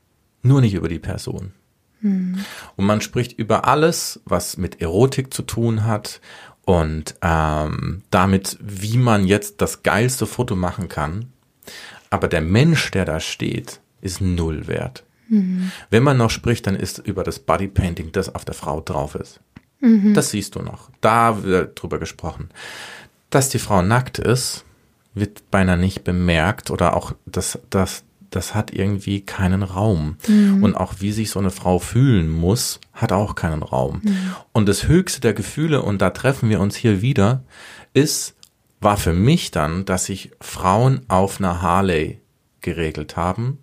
nur nicht über die Person. Mhm. Und man spricht über alles, was mit Erotik zu tun hat und ähm, damit, wie man jetzt das geilste Foto machen kann. Aber der Mensch, der da steht, ist null wert. Mhm. Wenn man noch spricht, dann ist über das Bodypainting, das auf der Frau drauf ist. Mhm. Das siehst du noch. Da wird drüber gesprochen. Dass die Frau nackt ist, wird beinahe nicht bemerkt oder auch, dass, dass das hat irgendwie keinen Raum. Mhm. Und auch wie sich so eine Frau fühlen muss, hat auch keinen Raum. Mhm. Und das höchste der Gefühle, und da treffen wir uns hier wieder, ist, war für mich dann, dass sich Frauen auf einer Harley geregelt haben.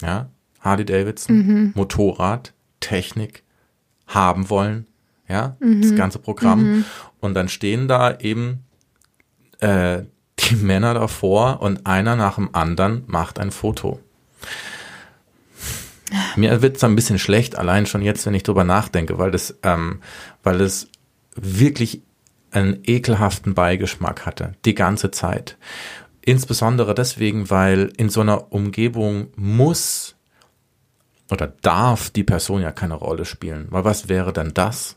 Ja, Harley Davidson, mhm. Motorrad, Technik, haben wollen. Ja, das mhm. ganze Programm. Mhm. Und dann stehen da eben äh, die *laughs* Männer davor und einer nach dem anderen macht ein Foto. Mir wird es ein bisschen schlecht, allein schon jetzt, wenn ich drüber nachdenke, weil das, ähm, weil es wirklich einen ekelhaften Beigeschmack hatte, die ganze Zeit. Insbesondere deswegen, weil in so einer Umgebung muss oder darf die Person ja keine Rolle spielen. Weil was wäre denn das?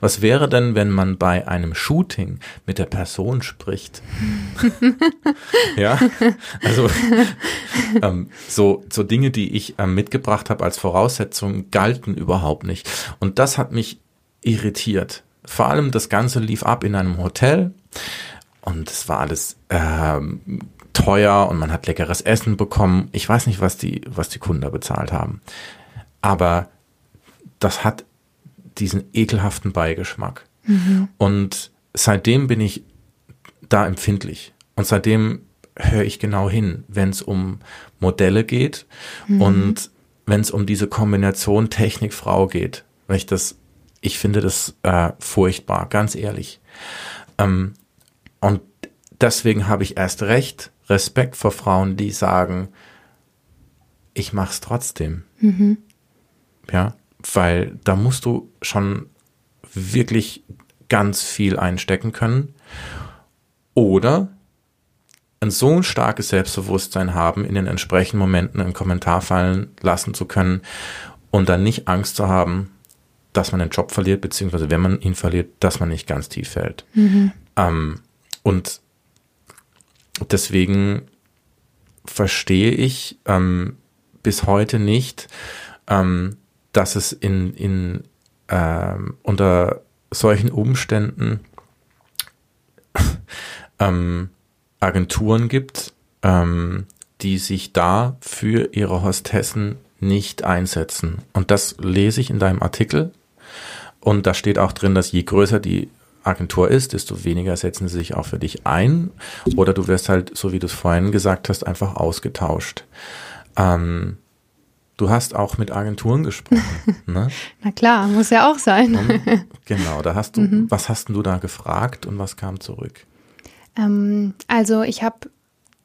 Was wäre denn, wenn man bei einem Shooting mit der Person spricht? *laughs* ja, also ähm, so, so Dinge, die ich ähm, mitgebracht habe als Voraussetzung, galten überhaupt nicht. Und das hat mich irritiert. Vor allem das Ganze lief ab in einem Hotel und es war alles ähm, teuer und man hat leckeres Essen bekommen. Ich weiß nicht, was die, was die Kunden da bezahlt haben. Aber das hat diesen ekelhaften Beigeschmack. Mhm. Und seitdem bin ich da empfindlich. Und seitdem höre ich genau hin, wenn es um Modelle geht mhm. und wenn es um diese Kombination Technik-Frau geht. Weil ich das, ich finde das äh, furchtbar, ganz ehrlich. Ähm, und deswegen habe ich erst recht Respekt vor Frauen, die sagen, ich mach's trotzdem. Mhm. Ja, weil da musst du schon wirklich ganz viel einstecken können. Oder ein so ein starkes Selbstbewusstsein haben, in den entsprechenden Momenten einen Kommentar fallen lassen zu können und dann nicht Angst zu haben, dass man den Job verliert, beziehungsweise wenn man ihn verliert, dass man nicht ganz tief fällt. Mhm. Ähm, und deswegen verstehe ich ähm, bis heute nicht, ähm, dass es in, in ähm, unter solchen Umständen *laughs* ähm, Agenturen gibt, ähm, die sich da für ihre Hostessen nicht einsetzen. Und das lese ich in deinem Artikel. Und da steht auch drin, dass je größer die Agentur ist, desto weniger setzen sie sich auch für dich ein. Oder du wirst halt, so wie du es vorhin gesagt hast, einfach ausgetauscht. Ähm, Du hast auch mit Agenturen gesprochen. *laughs* Ne? Na klar, muss ja auch sein. Und, genau, da hast du, *laughs* mhm. was hast du da gefragt und was kam zurück? Ähm, also ich habe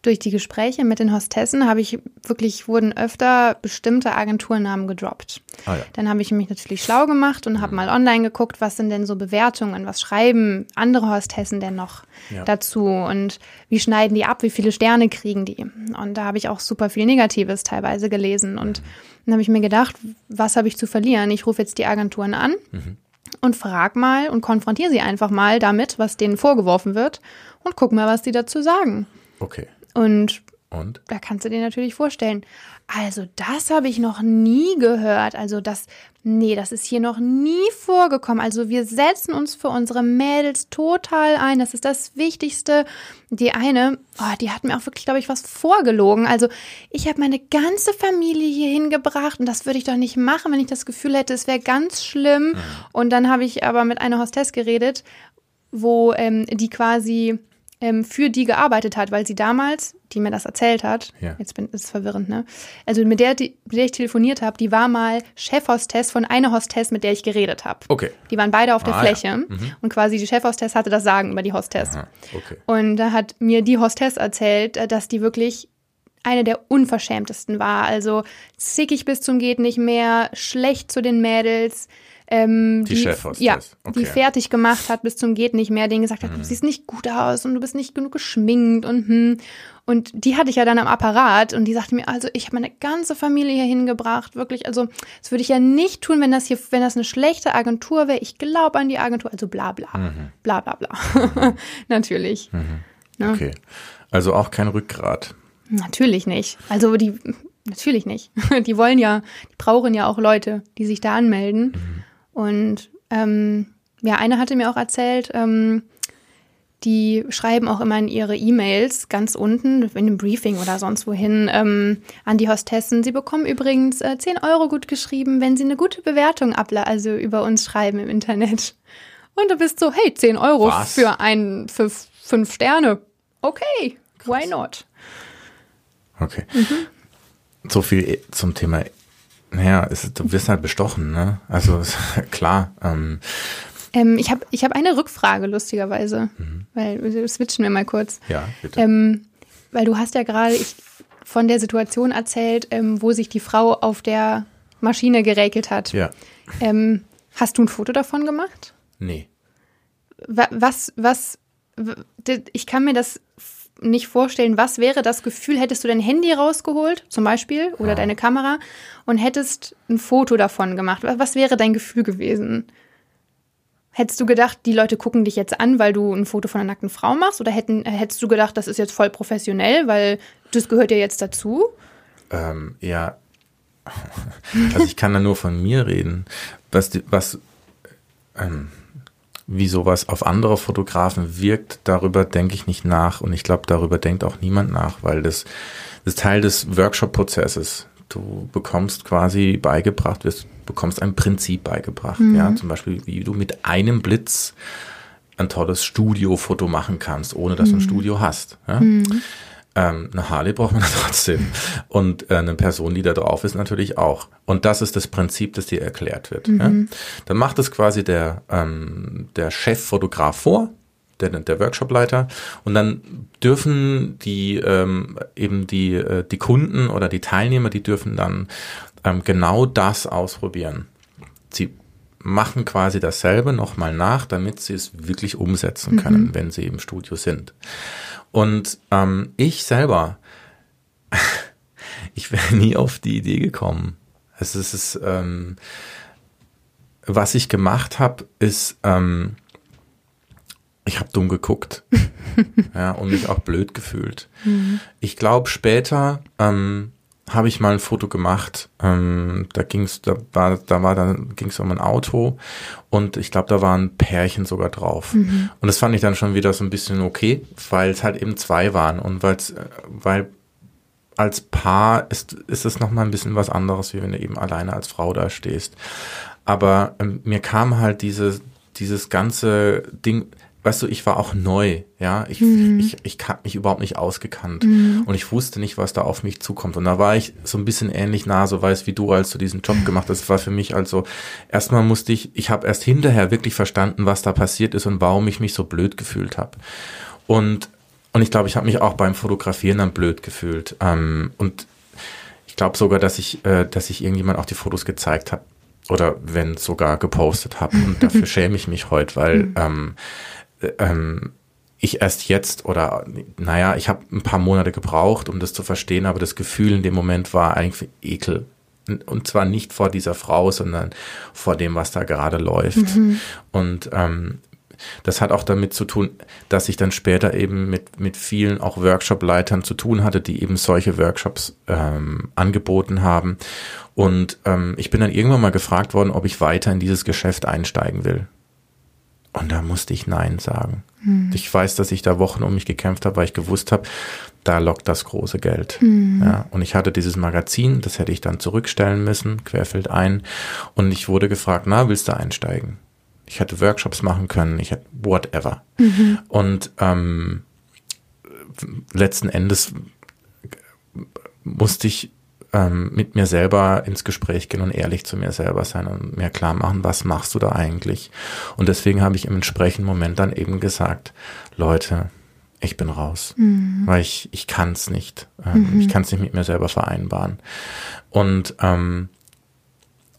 durch die Gespräche mit den Hostessen habe ich wirklich, wurden öfter bestimmte Agenturnamen gedroppt. Ah, ja. Dann habe ich mich natürlich schlau gemacht und habe mhm. mal online geguckt, was sind denn so Bewertungen, was schreiben andere Hostessen denn noch ja. dazu und wie schneiden die ab, wie viele Sterne kriegen die. Und da habe ich auch super viel Negatives teilweise gelesen. Und mhm. dann habe ich mir gedacht, was habe ich zu verlieren? Ich rufe jetzt die Agenturen an. Mhm. Und frag mal und konfrontiere sie einfach mal damit, was denen vorgeworfen wird und guck mal, was die dazu sagen. Okay. Und Und? Da kannst du dir natürlich vorstellen. Also, das habe ich noch nie gehört. Also, das, nee, das ist hier noch nie vorgekommen. Also, wir setzen uns für unsere Mädels total ein. Das ist das Wichtigste. Die eine, oh, die hat mir auch wirklich, glaube ich, was vorgelogen. Also, ich habe meine ganze Familie hier hingebracht und das würde ich doch nicht machen, wenn ich das Gefühl hätte, es wäre ganz schlimm. Und dann habe ich aber mit einer Hostess geredet, wo ähm, die quasi ähm, für die gearbeitet hat, weil sie damals, die mir das erzählt hat, Ja. jetzt bin, ist es verwirrend, ne? Also mit der, die, mit der ich telefoniert habe, die war mal Chefhostess von einer Hostess, mit der ich geredet habe. Okay. Die waren beide auf der Ah, ja. Fläche und quasi die Chefhostess hatte das Sagen über die Hostess. Aha, okay. Und da hat mir die Hostess erzählt, äh, dass die wirklich eine der unverschämtesten war. Also zickig bis zum geht nicht mehr, schlecht zu den Mädels. Ähm, Die Chefhostess, Ja, okay. Mhm. die fertig gemacht hat bis zum geht nicht mehr, denen gesagt hat, du siehst nicht gut aus und du bist nicht genug geschminkt und hm. Und die hatte ich ja dann am Apparat und die sagte mir, also ich habe meine ganze Familie hier hingebracht, wirklich, also das würde ich ja nicht tun, wenn das hier, wenn das eine schlechte Agentur wäre. Ich glaube an die Agentur, also bla bla, Mhm. bla bla bla. *laughs* Natürlich. Ne? Okay. Also auch kein Rückgrat. Natürlich nicht. Also die, natürlich nicht. *laughs* Die wollen ja, die brauchen ja auch Leute, die sich da anmelden. Und ähm, ja, eine hatte mir auch erzählt, ähm, die schreiben auch immer in ihre E-Mails ganz unten, in einem Briefing oder sonst wohin, ähm, an die Hostessen. Sie bekommen übrigens äh, 10 Euro gut geschrieben, wenn sie eine gute Bewertung abla also über uns schreiben im Internet. Und du bist so, hey, 10 Euro Was? für ein, für fünf Sterne. Okay, why not? Okay. So viel zum Thema. Naja, ist, du wirst halt bestochen, ne? Also *laughs* klar. Ähm, Ähm, ich habe ich hab eine Rückfrage, lustigerweise, weil wir switchen wir mal kurz. ja, bitte. Ähm, weil du hast ja gerade von der Situation erzählt, ähm, wo sich die Frau auf der Maschine geräkelt hat. ja. Ähm, hast du ein Foto davon gemacht? Nee. Wa- Was, was, ich kann mir das nicht vorstellen. Was wäre das Gefühl? Hättest du dein Handy rausgeholt, zum Beispiel, oder deine Kamera, und hättest ein Foto davon gemacht? Wa- Was wäre dein Gefühl gewesen? Hättest du gedacht, die Leute gucken dich jetzt an, weil du ein Foto von einer nackten Frau machst? Oder hätten, hättest du gedacht, das ist jetzt voll professionell, weil das gehört ja jetzt dazu? Ähm, ja. *laughs* Also ich kann da nur von mir reden. Was, was ähm, wie sowas auf andere Fotografen wirkt, darüber denke ich nicht nach und ich glaube, darüber denkt auch niemand nach, weil das, das ist Teil des Workshop-Prozesses. Du bekommst quasi beigebracht, wirst, bekommst ein Prinzip beigebracht. Ja, zum Beispiel, wie du mit einem Blitz ein tolles Studiofoto machen kannst, ohne dass du ein Studio hast. Ja? Ähm, eine Harley braucht man *laughs* trotzdem. Und äh, eine Person, die da drauf ist, natürlich auch. Und das ist das Prinzip, das dir erklärt wird. Ja? Dann macht es quasi der, ähm, der Cheffotograf vor, der, der Workshopleiter. Und dann dürfen die ähm, eben die, äh, die Kunden oder die Teilnehmer, die dürfen dann ähm, genau das ausprobieren. Sie machen quasi dasselbe nochmal nach, damit sie es wirklich umsetzen können, wenn sie im Studio sind. Und ähm, ich selber, *laughs* ich wäre nie auf die Idee gekommen. Es ist, ähm, was ich gemacht habe, ist, ähm, ich habe dumm geguckt *laughs* ja, und mich auch blöd gefühlt. Ich glaube, später ähm, habe ich mal ein Foto gemacht. Ähm, da ging's, da war, da war, dann ging's um ein Auto und ich glaube, da waren Pärchen sogar drauf. Und das fand ich dann schon wieder so ein bisschen okay, weil es halt eben zwei waren und weil's, äh, weil als Paar ist, ist es nochmal ein bisschen was anderes, wie wenn du eben alleine als Frau da stehst. Aber ähm, mir kam halt diese, dieses ganze Ding, weißt du, ich war auch neu, ja, ich, ich, ich hab mich überhaupt nicht ausgekannt und ich wusste nicht, was da auf mich zukommt. Und da war ich so ein bisschen ähnlich nah, so weiß wie du, als du diesen Job gemacht hast. Das war für mich also, erstmal musste ich, ich habe erst hinterher wirklich verstanden, was da passiert ist und warum ich mich so blöd gefühlt habe. Und und ich glaube, ich habe mich auch beim Fotografieren dann blöd gefühlt. Ähm, und ich glaube sogar, dass ich, äh, dass ich irgendjemand auch die Fotos gezeigt habe oder wenn sogar gepostet habe. Und dafür *laughs* schäme ich mich heute, weil ähm, äh, ähm, ich erst jetzt oder naja, ich habe ein paar Monate gebraucht, um das zu verstehen, aber das Gefühl in dem Moment war eigentlich Ekel. Und zwar nicht vor dieser Frau, sondern vor dem, was da gerade läuft. Und ähm, das hat auch damit zu tun, dass ich dann später eben mit, mit vielen auch Workshop-Leitern zu tun hatte, die eben solche Workshops ähm, angeboten haben. Und ähm, ich bin dann irgendwann mal gefragt worden, ob ich weiter in dieses Geschäft einsteigen will. Und da musste ich Nein sagen. Hm. Ich weiß, dass ich da Wochen um mich gekämpft habe, weil ich gewusst habe, da lockt das große Geld. Hm. Ja, und ich hatte dieses Magazin, das hätte ich dann zurückstellen müssen, querfeld ein. Und ich wurde gefragt, na, willst du einsteigen? Ich hätte Workshops machen können, ich hätte whatever. Mhm. Und ähm, letzten Endes musste ich ähm, mit mir selber ins Gespräch gehen und ehrlich zu mir selber sein und mir klar machen, was machst du da eigentlich? Und deswegen habe ich im entsprechenden Moment dann eben gesagt, Leute, ich bin raus, mhm. weil ich, ich kann es nicht. Ähm, mhm. Ich kann es nicht mit mir selber vereinbaren. Und ähm,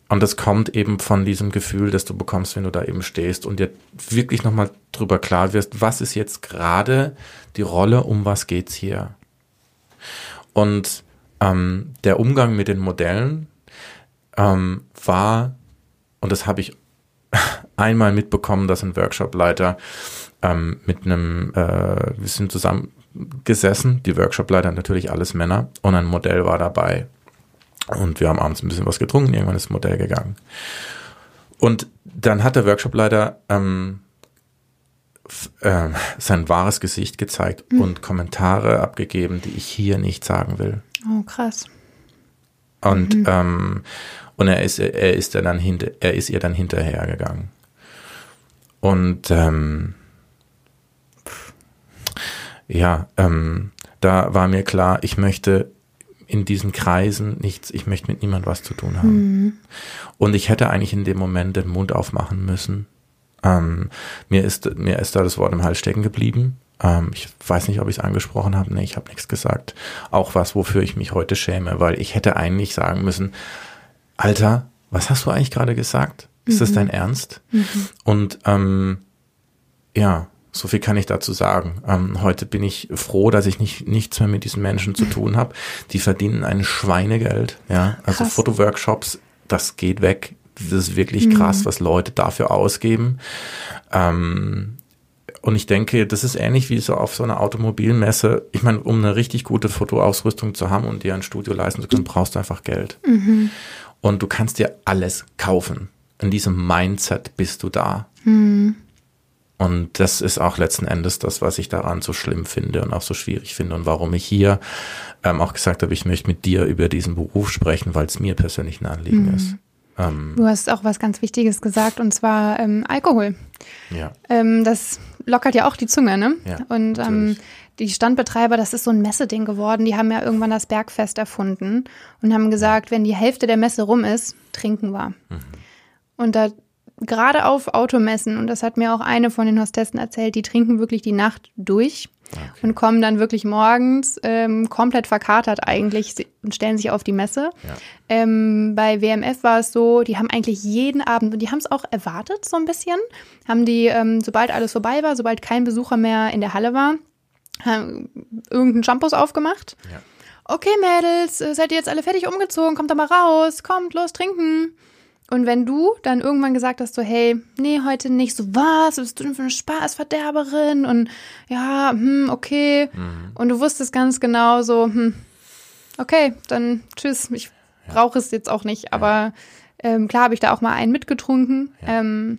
und das kommt eben von diesem Gefühl, das du bekommst, wenn du da eben stehst und dir wirklich nochmal drüber klar wirst, was ist jetzt gerade die Rolle, um was geht's hier? Und ähm, der Umgang mit den Modellen ähm, war, und das habe ich *laughs* einmal mitbekommen, dass ein Workshopleiter ähm, mit einem, äh, wir sind zusammen gesessen, die Workshopleiter natürlich alles Männer, und ein Modell war dabei. Und wir haben abends ein bisschen was getrunken, irgendwann ist das Modell gegangen. Und dann hat der Workshopleiter ähm, äh, *laughs* sein wahres Gesicht gezeigt mhm. und Kommentare abgegeben, die ich hier nicht sagen will. Oh, krass. Und, mhm. ähm, und er ist, er ist dann hinter, er ist ihr dann hinterhergegangen. Und ähm, ja, ähm, da war mir klar, ich möchte in diesen Kreisen nichts, ich möchte mit niemand was zu tun haben. Mhm. Und ich hätte eigentlich in dem Moment den Mund aufmachen müssen. Ähm, mir ist mir ist da das Wort im Hals stecken geblieben. Ähm, ich weiß nicht, ob ich es angesprochen habe. Nee, ich habe nichts gesagt. Auch was, wofür ich mich heute schäme, weil ich hätte eigentlich sagen müssen, Alter, was hast du eigentlich gerade gesagt? Ist mhm. das dein Ernst? Mhm. Und ähm, ja, so viel kann ich dazu sagen. Ähm, heute bin ich froh, dass ich nicht nichts mehr mit diesen Menschen zu tun habe. Die verdienen ein Schweinegeld. Ja, also krass. Fotoworkshops, das geht weg. Das ist wirklich mhm. krass, was Leute dafür ausgeben. Ähm, und ich denke, das ist ähnlich wie so auf so einer Automobilmesse. Ich meine, um eine richtig gute Fotoausrüstung zu haben und dir ein Studio leisten zu können, brauchst du einfach Geld. Mhm. Und du kannst dir alles kaufen. In diesem Mindset bist du da. Mhm. Und das ist auch letzten Endes das, was ich daran so schlimm finde und auch so schwierig finde und warum ich hier ähm, auch gesagt habe, ich möchte mit dir über diesen Beruf sprechen, weil es mir persönlich ein Anliegen mhm. ist. Ähm, du hast auch was ganz Wichtiges gesagt und zwar ähm, Alkohol. Ja. Ähm, das lockert ja auch die Zunge, ne? Ja, und ähm, die Standbetreiber, das ist so ein Messeding geworden. Die haben ja irgendwann das Bergfest erfunden und haben gesagt, wenn die Hälfte der Messe rum ist, trinken wir. Mhm. Und da gerade auf Automessen, und das hat mir auch eine von den Hostessen erzählt, die trinken wirklich die Nacht durch okay. und kommen dann wirklich morgens ähm, komplett verkatert eigentlich und stellen sich auf die Messe. Ja. Ähm, bei WMF war es so, die haben eigentlich jeden Abend, und die haben es auch erwartet so ein bisschen, haben die, ähm, sobald alles vorbei war, sobald kein Besucher mehr in der Halle war, haben irgendeinen Shampoos aufgemacht. Ja. Okay, Mädels, seid ihr jetzt alle fertig umgezogen? Kommt doch mal raus, kommt, los, trinken. Und wenn du dann irgendwann gesagt hast, so, hey, nee, heute nicht, so, was, bist du denn für eine Spaßverderberin? Und ja, hm, okay. Mhm. Und du wusstest ganz genau so, hm, okay, dann tschüss, ich ja. brauche es jetzt auch nicht. Aber ähm, klar habe ich da auch mal einen mitgetrunken. Ja. Ähm,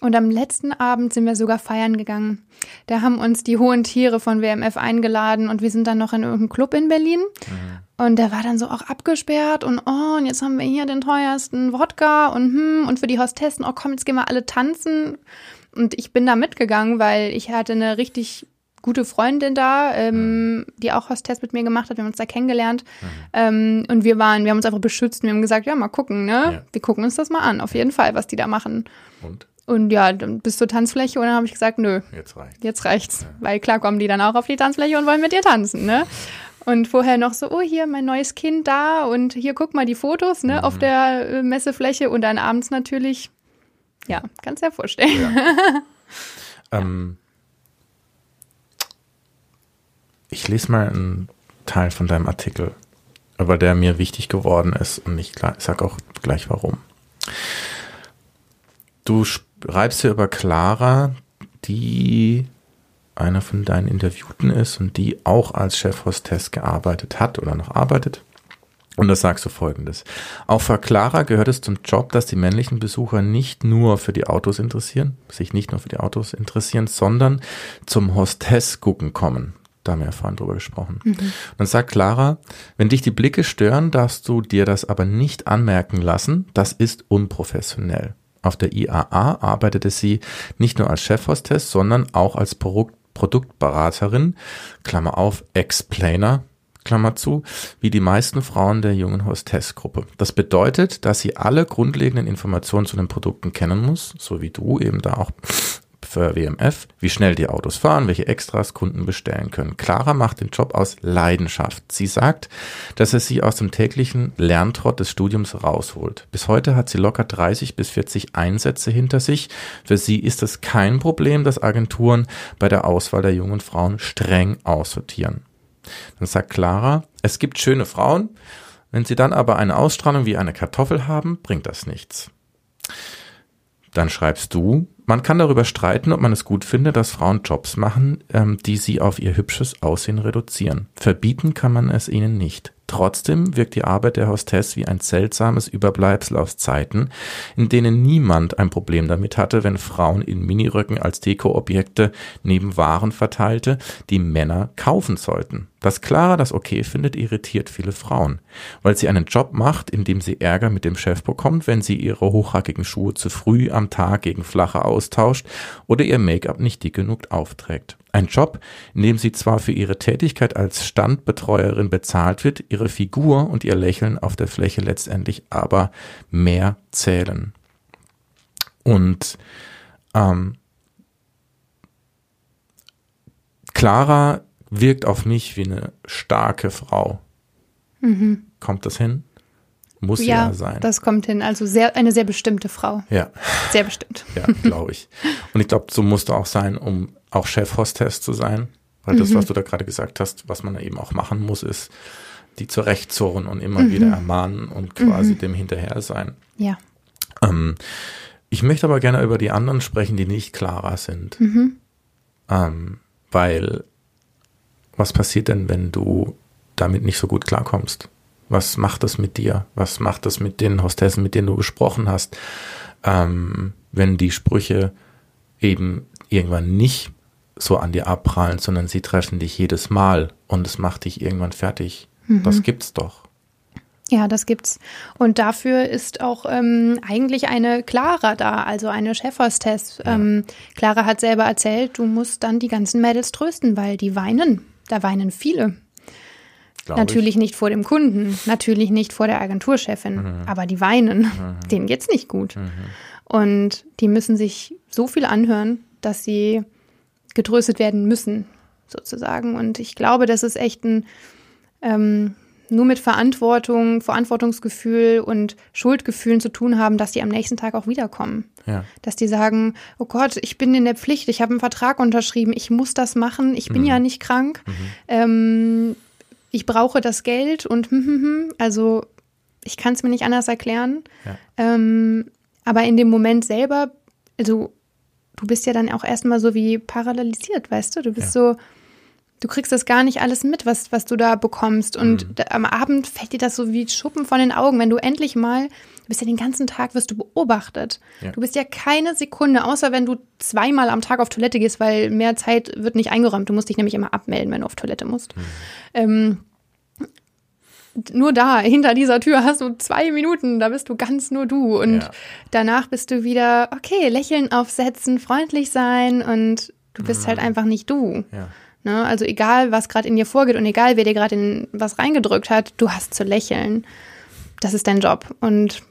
und am letzten Abend sind wir sogar feiern gegangen. Da haben uns die hohen Tiere von WMF eingeladen und wir sind dann noch in irgendeinem Club in Berlin. Mhm. Und der war dann so auch abgesperrt und oh, und jetzt haben wir hier den teuersten Wodka und hm, und für die Hostessen, oh komm, jetzt gehen wir alle tanzen. Und ich bin da mitgegangen, weil ich hatte eine richtig gute Freundin da, ähm, die auch Hostess mit mir gemacht hat. Wir haben uns da kennengelernt. Mhm. Ähm, und wir waren, wir haben uns einfach beschützt und wir haben gesagt, ja, mal gucken, ne? Ja. Wir gucken uns das mal an, auf jeden Fall, was die da machen. Und? Und ja, bis zur Tanzfläche und dann habe ich gesagt, nö. Jetzt reicht's. Jetzt reicht's. Ja. Weil klar kommen die dann auch auf die Tanzfläche und wollen mit dir tanzen, ne? *laughs* Und vorher noch so, oh, hier mein neues Kind da und hier guck mal die Fotos, ne, mhm. auf der äh, Messefläche und dann abends natürlich, ja, kannst dir vorstellen. Ja. *laughs* ähm, ich lese mal einen Teil von deinem Artikel, aber der mir wichtig geworden ist und ich sag auch gleich warum. Du reibst hier über Clara, die einer von deinen Interviewten ist und die auch als Chefhostess gearbeitet hat oder noch arbeitet. Und da sagst du folgendes. Auch für Clara gehört es zum Job, dass die männlichen Besucher nicht nur für die Autos interessieren, sich nicht nur für die Autos interessieren, sondern zum Hostess gucken kommen. Da haben wir ja vorhin drüber gesprochen. Mhm. Und dann sagt Clara, wenn dich die Blicke stören, darfst du dir das aber nicht anmerken lassen. Das ist unprofessionell. Auf der IAA arbeitete sie nicht nur als Chefhostess, sondern auch als Produkt Produktberaterin, Klammer auf, Explainer, Klammer zu, wie die meisten Frauen der jungen Hostess-Gruppe. Das bedeutet, dass sie alle grundlegenden Informationen zu den Produkten kennen muss, so wie du eben da auch für WMF, wie schnell die Autos fahren, welche Extras Kunden bestellen können. Clara macht den Job aus Leidenschaft. Sie sagt, dass er sie aus dem täglichen Lerntrott des Studiums rausholt. Bis heute hat sie locker 30 bis 40 Einsätze hinter sich. Für sie ist es kein Problem, dass Agenturen bei der Auswahl der jungen Frauen streng aussortieren. Dann sagt Clara, es gibt schöne Frauen, wenn sie dann aber eine Ausstrahlung wie eine Kartoffel haben, bringt das nichts. Dann schreibst du, man kann darüber streiten, ob man es gut findet, dass Frauen Jobs machen, ähm, die sie auf ihr hübsches Aussehen reduzieren. Verbieten kann man es ihnen nicht. Trotzdem wirkt die Arbeit der Hostess wie ein seltsames Überbleibsel aus Zeiten, in denen niemand ein Problem damit hatte, wenn Frauen in Miniröcken als Dekoobjekte neben Waren verteilte, die Männer kaufen sollten. Dass Clara das okay findet, irritiert viele Frauen, weil sie einen Job macht, in dem sie Ärger mit dem Chef bekommt, wenn sie ihre hochhackigen Schuhe zu früh am Tag gegen flache austauscht oder ihr Make-up nicht dick genug aufträgt. Ein Job, in dem sie zwar für ihre Tätigkeit als Standbetreuerin bezahlt wird, ihre Figur und ihr Lächeln auf der Fläche letztendlich aber mehr zählen. Und ähm, Clara wirkt auf mich wie eine starke Frau. Mhm. Kommt das hin? Muss ja, ja sein. Das kommt hin. Also sehr, eine sehr bestimmte Frau. Ja. Sehr bestimmt. ja, glaube ich. Und ich glaube, so musst du auch sein, um auch Chefhostess zu sein. Weil das, was mhm. du da gerade gesagt hast, was man eben auch machen muss, ist, die zurechtzurren und immer mhm. wieder ermahnen und quasi mhm. dem hinterher sein. Ja. Ähm, ich möchte aber gerne über die anderen sprechen, die nicht klarer sind. Mhm. Ähm, weil was passiert denn, wenn du damit nicht so gut klarkommst? Was macht das mit dir? Was macht das mit den Hostessen, mit denen du gesprochen hast? Ähm, wenn die Sprüche eben irgendwann nicht so an dir abprallen, sondern sie treffen dich jedes Mal und es macht dich irgendwann fertig. Mhm. Das gibt's doch. Ja, das gibt's. Und dafür ist auch ähm, eigentlich eine Clara da, also eine Chefhostess. Ja. Ähm, Clara hat selber erzählt, du musst dann die ganzen Mädels trösten, weil die weinen. Da weinen viele. Natürlich ich. nicht vor dem Kunden, natürlich nicht vor der Agenturchefin, mhm. aber die weinen. Mhm. Denen geht's nicht gut. Mhm. Und die müssen sich so viel anhören, dass sie getröstet werden müssen, sozusagen. Und ich glaube, das ist echt ein ähm, nur mit Verantwortung, Verantwortungsgefühl und Schuldgefühlen zu tun haben, dass die am nächsten Tag auch wiederkommen. Ja. Dass die sagen, oh Gott, ich bin in der Pflicht, ich habe einen Vertrag unterschrieben, ich muss das machen, ich bin mhm. ja nicht krank. Mhm. Ähm, ich brauche das Geld und hm, hm, hm, also ich kann es mir nicht anders erklären. Ja. Ähm, aber in dem Moment selber, also du bist ja dann auch erstmal so wie paralysiert, weißt du? Du bist ja. so, du kriegst das gar nicht alles mit, was, was du da bekommst. Und mhm. da, am Abend fällt dir das so wie Schuppen von den Augen, wenn du endlich mal, du bist ja den ganzen Tag, wirst du beobachtet. Ja. Du bist ja keine Sekunde, außer wenn du zweimal am Tag auf Toilette gehst, weil mehr Zeit wird nicht eingeräumt. Du musst dich nämlich immer abmelden, wenn du auf Toilette musst. Mhm. Ähm, nur da, hinter dieser Tür hast du zwei Minuten, da bist du ganz nur du. Und ja. danach bist du wieder, okay, Lächeln aufsetzen, freundlich sein und du bist halt mhm. halt einfach nicht du. Ja. Ne? Also egal, was gerade in dir vorgeht und egal, wer dir gerade in was reingedrückt hat, du hast zu lächeln. Das ist dein Job. Und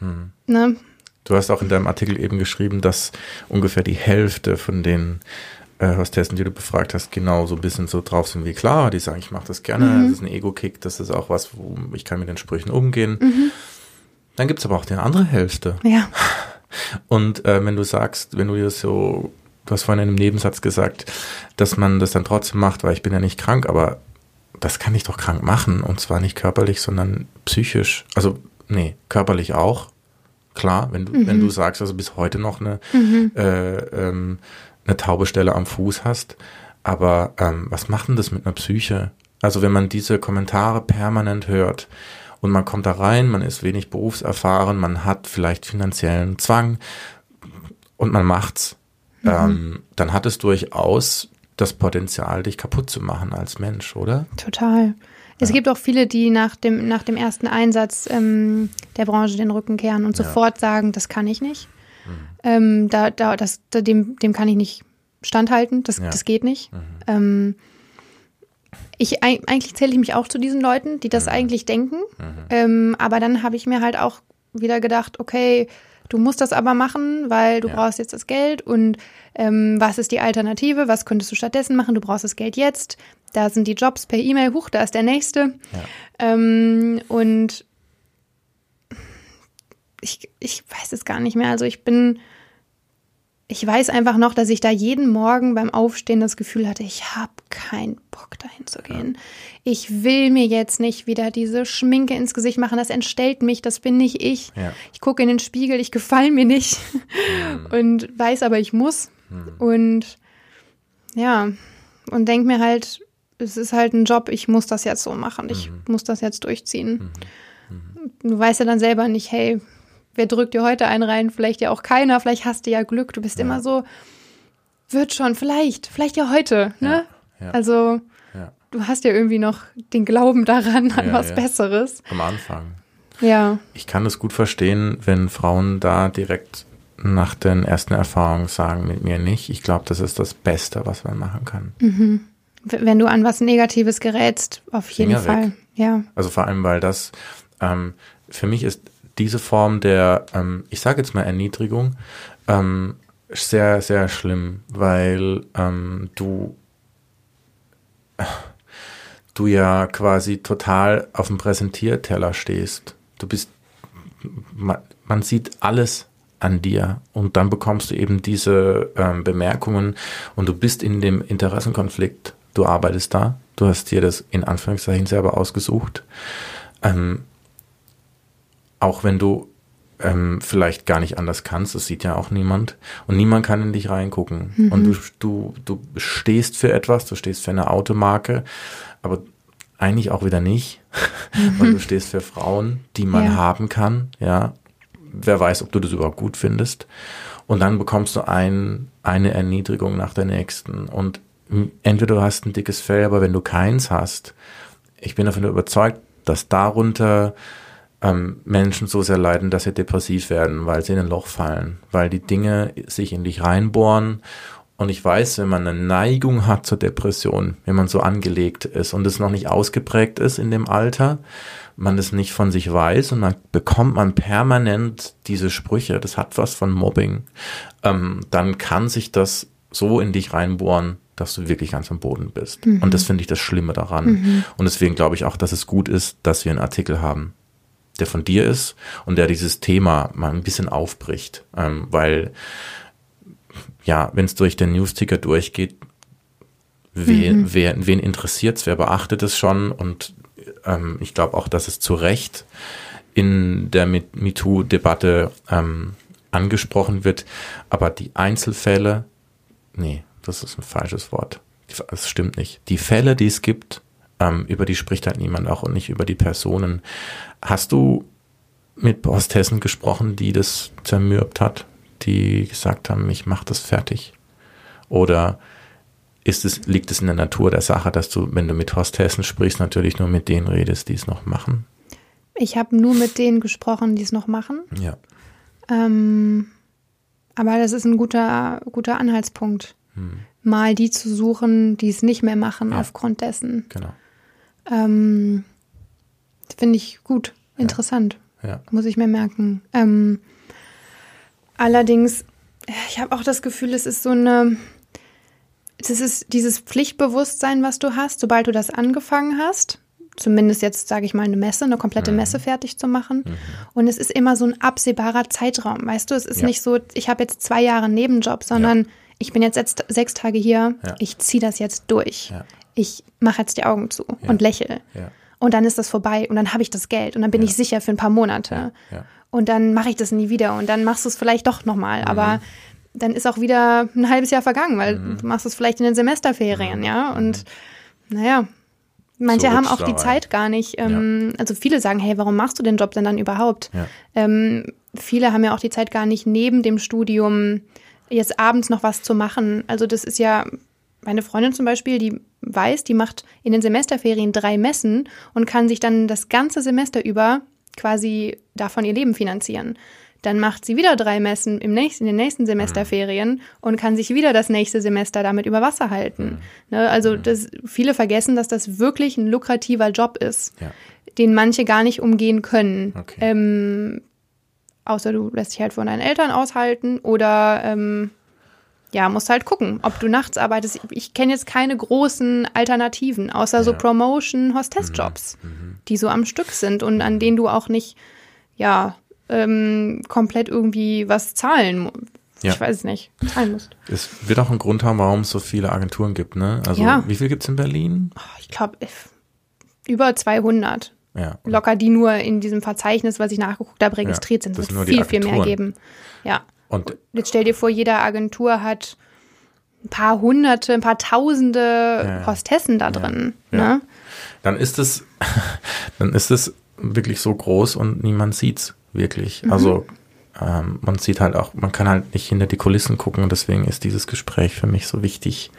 mhm. ne? Du hast auch in deinem Artikel eben geschrieben, dass ungefähr die Hälfte von den äh, Hostessen, die du befragt hast, genau so ein bisschen so drauf sind wie klar. Die sagen, ich mache das gerne, mhm. das ist ein Ego-Kick, das ist auch was, wo ich kann mit den Sprüchen umgehen. Mhm. Dann gibt's aber auch die andere Hälfte. Ja. Und äh, wenn du sagst, wenn du dir so, du hast vorhin in einem Nebensatz gesagt, dass man das dann trotzdem macht, weil ich bin ja nicht krank, aber das kann ich doch krank machen. Und zwar nicht körperlich, sondern psychisch. Also, nee, körperlich auch. Klar, wenn du, mhm. wenn du sagst, also bis heute noch eine mhm. äh, ähm, eine taube Stelle am Fuß hast. Aber ähm, was macht denn das mit einer Psyche? Also wenn man diese Kommentare permanent hört und man kommt da rein, man ist wenig berufserfahren, man hat vielleicht finanziellen Zwang und man macht's, mhm. ähm, dann hat es durchaus das Potenzial, dich kaputt zu machen als Mensch, oder? Total. Es ja. gibt auch viele, die nach dem, nach dem ersten Einsatz ähm, der Branche den Rücken kehren und sofort ja. sagen, das kann ich nicht. Mhm. Ähm, da, da, das, da, dem, dem kann ich nicht standhalten, das, ja. das geht nicht. Mhm. Ähm, ich eigentlich zähle ich mich auch zu diesen Leuten, die das mhm. eigentlich denken. Mhm. Ähm, aber dann habe ich mir halt auch wieder gedacht, okay, du musst das aber machen, weil du ja. brauchst jetzt das Geld und ähm, was ist die Alternative? Was könntest du stattdessen machen? Du brauchst das Geld jetzt. Da sind die Jobs per E-Mail, huch, da ist der nächste. Ja. Ähm, und ich, ich weiß es gar nicht mehr. Also ich bin ich weiß einfach noch, dass ich da jeden Morgen beim Aufstehen das Gefühl hatte, ich habe keinen Bock dahin zu gehen. Ja. Ich will mir jetzt nicht wieder diese Schminke ins Gesicht machen, das entstellt mich, das bin nicht ich. Ja. Ich gucke in den Spiegel, ich gefalle mir nicht mhm. *laughs* und weiß aber, ich muss. Mhm. Und ja, und denk mir halt, es ist halt ein Job, ich muss das jetzt so machen, ich mhm. muss das jetzt durchziehen. Mhm. Mhm. Du weißt ja dann selber nicht, hey, wer drückt dir heute einen rein? Vielleicht ja auch keiner, vielleicht hast du ja Glück. Du bist ja. immer so, wird schon, vielleicht, vielleicht ja heute. Ne? Ja, ja. Also du hast ja irgendwie noch den Glauben daran, an was Besseres. Am Anfang. Ja. Ich kann es gut verstehen, wenn Frauen da direkt nach den ersten Erfahrungen sagen, mit mir nicht. Ich glaube, das ist das Beste, was man machen kann. Mhm. Wenn du an was Negatives gerätst, auf jeden Finger Fall. Weg. Ja. Also vor allem, weil das ähm, für mich ist diese Form der, ähm, ich sage jetzt mal Erniedrigung, ähm, sehr, sehr schlimm, weil ähm, du, du ja quasi total auf dem Präsentierteller stehst. Du bist, man, man sieht alles an dir und dann bekommst du eben diese ähm, Bemerkungen und du bist in dem Interessenkonflikt. Du arbeitest da, du hast dir das in Anführungszeichen selber ausgesucht. Ähm, auch wenn du ähm, vielleicht gar nicht anders kannst, das sieht ja auch niemand. Und niemand kann in dich reingucken. Mhm. Und du, du, du stehst für etwas, du stehst für eine Automarke, aber eigentlich auch wieder nicht, mhm. weil du stehst für Frauen, die man ja. haben kann, ja. Wer weiß, ob du das überhaupt gut findest. Und dann bekommst du ein, eine Erniedrigung nach der nächsten. Und entweder du hast ein dickes Fell, aber wenn du keins hast, ich bin davon überzeugt, dass darunter ähm, Menschen so sehr leiden, dass sie depressiv werden, weil sie in ein Loch fallen, weil die Dinge sich in dich reinbohren. Und ich weiß, wenn man eine Neigung hat zur Depression, wenn man so angelegt ist und es noch nicht ausgeprägt ist in dem Alter, man es nicht von sich weiß und dann bekommt man permanent diese Sprüche, das hat was von Mobbing, ähm, dann kann sich das so in dich reinbohren, dass du wirklich ganz am Boden bist. Mhm. Und das finde ich das Schlimme daran. Mhm. Und deswegen glaube ich auch, dass es gut ist, dass wir einen Artikel haben der von dir ist und der dieses Thema mal ein bisschen aufbricht. Ähm, weil, ja, wenn es durch den Newsticker durchgeht, wen, mhm. wer, wen interessiert's, wer beachtet es schon und ähm, ich glaube auch, dass es zu Recht in der MeToo-Debatte ähm, angesprochen wird. Aber die Einzelfälle, nee, das ist ein falsches Wort. Das stimmt nicht. Die Fälle, die es gibt, ähm, über die spricht halt niemand auch und nicht über die Personen. Hast du mit Posthessen gesprochen, die das zermürbt hat, die gesagt haben, ich mach das fertig? Oder ist es, liegt es in der Natur der Sache, dass du, wenn du mit Hessen sprichst, natürlich nur mit denen redest, die es noch machen? Ich habe nur mit denen gesprochen, die es noch machen. Ja. Ähm, aber das ist ein guter, guter Anhaltspunkt, hm. mal die zu suchen, die es nicht mehr machen ja. aufgrund dessen. Genau. Ähm, Finde ich gut, interessant. Ja. ja. Muss ich mir merken. Ähm, allerdings, ich habe auch das Gefühl, es ist so eine, das ist dieses Pflichtbewusstsein, was du hast, sobald du das angefangen hast. Zumindest jetzt, sage ich mal, eine Messe, eine komplette mhm. Messe fertig zu machen. Mhm. Und es ist immer so ein absehbarer Zeitraum. Weißt du, es ist ja. nicht so, ich habe jetzt zwei Jahre Nebenjob, sondern ja. ich bin jetzt, jetzt sechs Tage hier, ich ziehe das jetzt durch ich mache jetzt die Augen zu ja. und lächle. Ja. Und dann ist das vorbei und dann habe ich das Geld und dann bin ich sicher für ein paar Monate. Und dann mache ich das nie wieder und dann machst du es vielleicht doch nochmal. Mhm. Aber dann ist auch wieder ein halbes Jahr vergangen, weil mhm. du machst es vielleicht in den Semesterferien, mhm. ja. Und naja, manche haben auch die Zeit gar nicht. Ähm, ja. Also viele sagen, hey, warum machst du den Job denn dann überhaupt? Ja. Ähm, viele haben ja auch die Zeit gar nicht neben dem Studium jetzt abends noch was zu machen. Also das ist ja meine Freundin zum Beispiel, die weiß, die macht in den Semesterferien drei Messen und kann sich dann das ganze Semester über quasi davon ihr Leben finanzieren. Dann macht sie wieder drei Messen im nächsten, in den nächsten Semesterferien mhm. und kann sich wieder das nächste Semester damit über Wasser halten. Mhm. Ne, also mhm. das, viele vergessen, dass das wirklich ein lukrativer Job ist, ja. den manche gar nicht umgehen können. Okay. Ähm, außer du lässt dich halt von deinen Eltern aushalten oder ähm, ja, musst halt gucken, ob du nachts arbeitest. Ich kenne jetzt keine großen Alternativen, außer ja. so Promotion, Hostessjobs, mhm. mhm. die so am Stück sind und an denen du auch nicht, ja, ähm, komplett irgendwie was zahlen ja. Ich weiß es nicht, zahlen musst. Es wird auch einen Grund haben, warum es so viele Agenturen gibt, ne? Also, ja. wie viel gibt es in Berlin? Oh, ich glaube, über 200. Ja. Locker, die nur in diesem Verzeichnis, was ich nachgeguckt habe, registriert sind. Es wird viel, viel mehr geben. Ja. Und jetzt stell dir vor, jede Agentur hat ein paar hunderte, ein paar tausende ja, Hostessen da drin. Ja, ne? Dann ist es, *laughs* dann ist es wirklich so groß und niemand sieht's wirklich. Mhm. Also ähm, man sieht halt auch, man kann halt nicht hinter die Kulissen gucken und deswegen ist dieses Gespräch für mich so wichtig.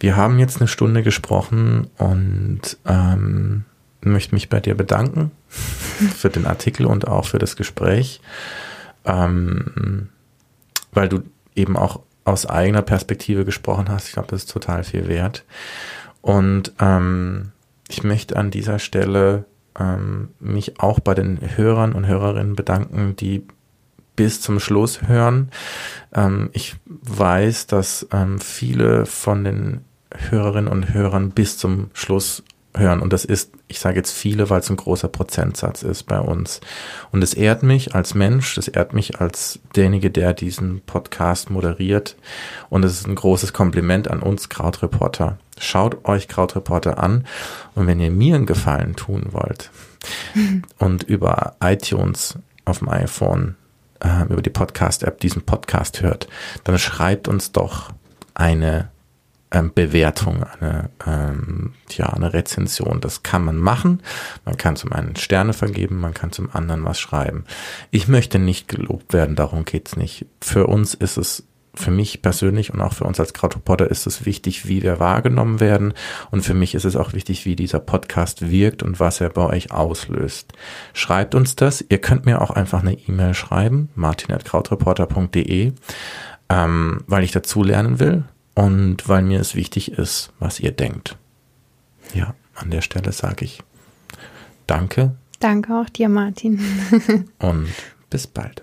Wir haben jetzt eine Stunde gesprochen und ähm, möchte mich bei dir bedanken *laughs* für den Artikel und auch für das Gespräch. Ähm, weil du eben auch aus eigener Perspektive gesprochen hast. Ich glaube, das ist total viel wert. Und ähm, ich möchte an dieser Stelle ähm, mich auch bei den Hörern und Hörerinnen bedanken, die bis zum Schluss hören. Ähm, ich weiß, dass ähm, viele von den Hörerinnen und Hörern bis zum Schluss hören. Und das ist, ich sage jetzt viele, weil es ein großer Prozentsatz ist bei uns. Und es ehrt mich als Mensch, das ehrt mich als derjenige, der diesen Podcast moderiert. Und es ist ein großes Kompliment an uns Krautreporter. Schaut euch Krautreporter an. Und wenn ihr mir einen Gefallen tun wollt *laughs* und über iTunes auf dem iPhone, äh, über die Podcast-App diesen Podcast hört, dann schreibt uns doch eine ähm, Bewertung, eine, ähm, ja, eine Rezension. Das kann man machen. Man kann zum einen Sterne vergeben, man kann zum anderen was schreiben. Ich möchte nicht gelobt werden, darum geht's nicht. Für uns ist es für mich persönlich und auch für uns als Krautreporter ist es wichtig, wie wir wahrgenommen werden. Und für mich ist es auch wichtig, wie dieser Podcast wirkt und was er bei euch auslöst. Schreibt uns das. Ihr könnt mir auch einfach eine E-Mail schreiben, martin.krautreporter.de, ähm, weil ich dazu lernen will und weil mir es wichtig ist, was ihr denkt. Ja, an der Stelle sage ich Danke. Danke auch dir, Martin. *laughs* und bis bald.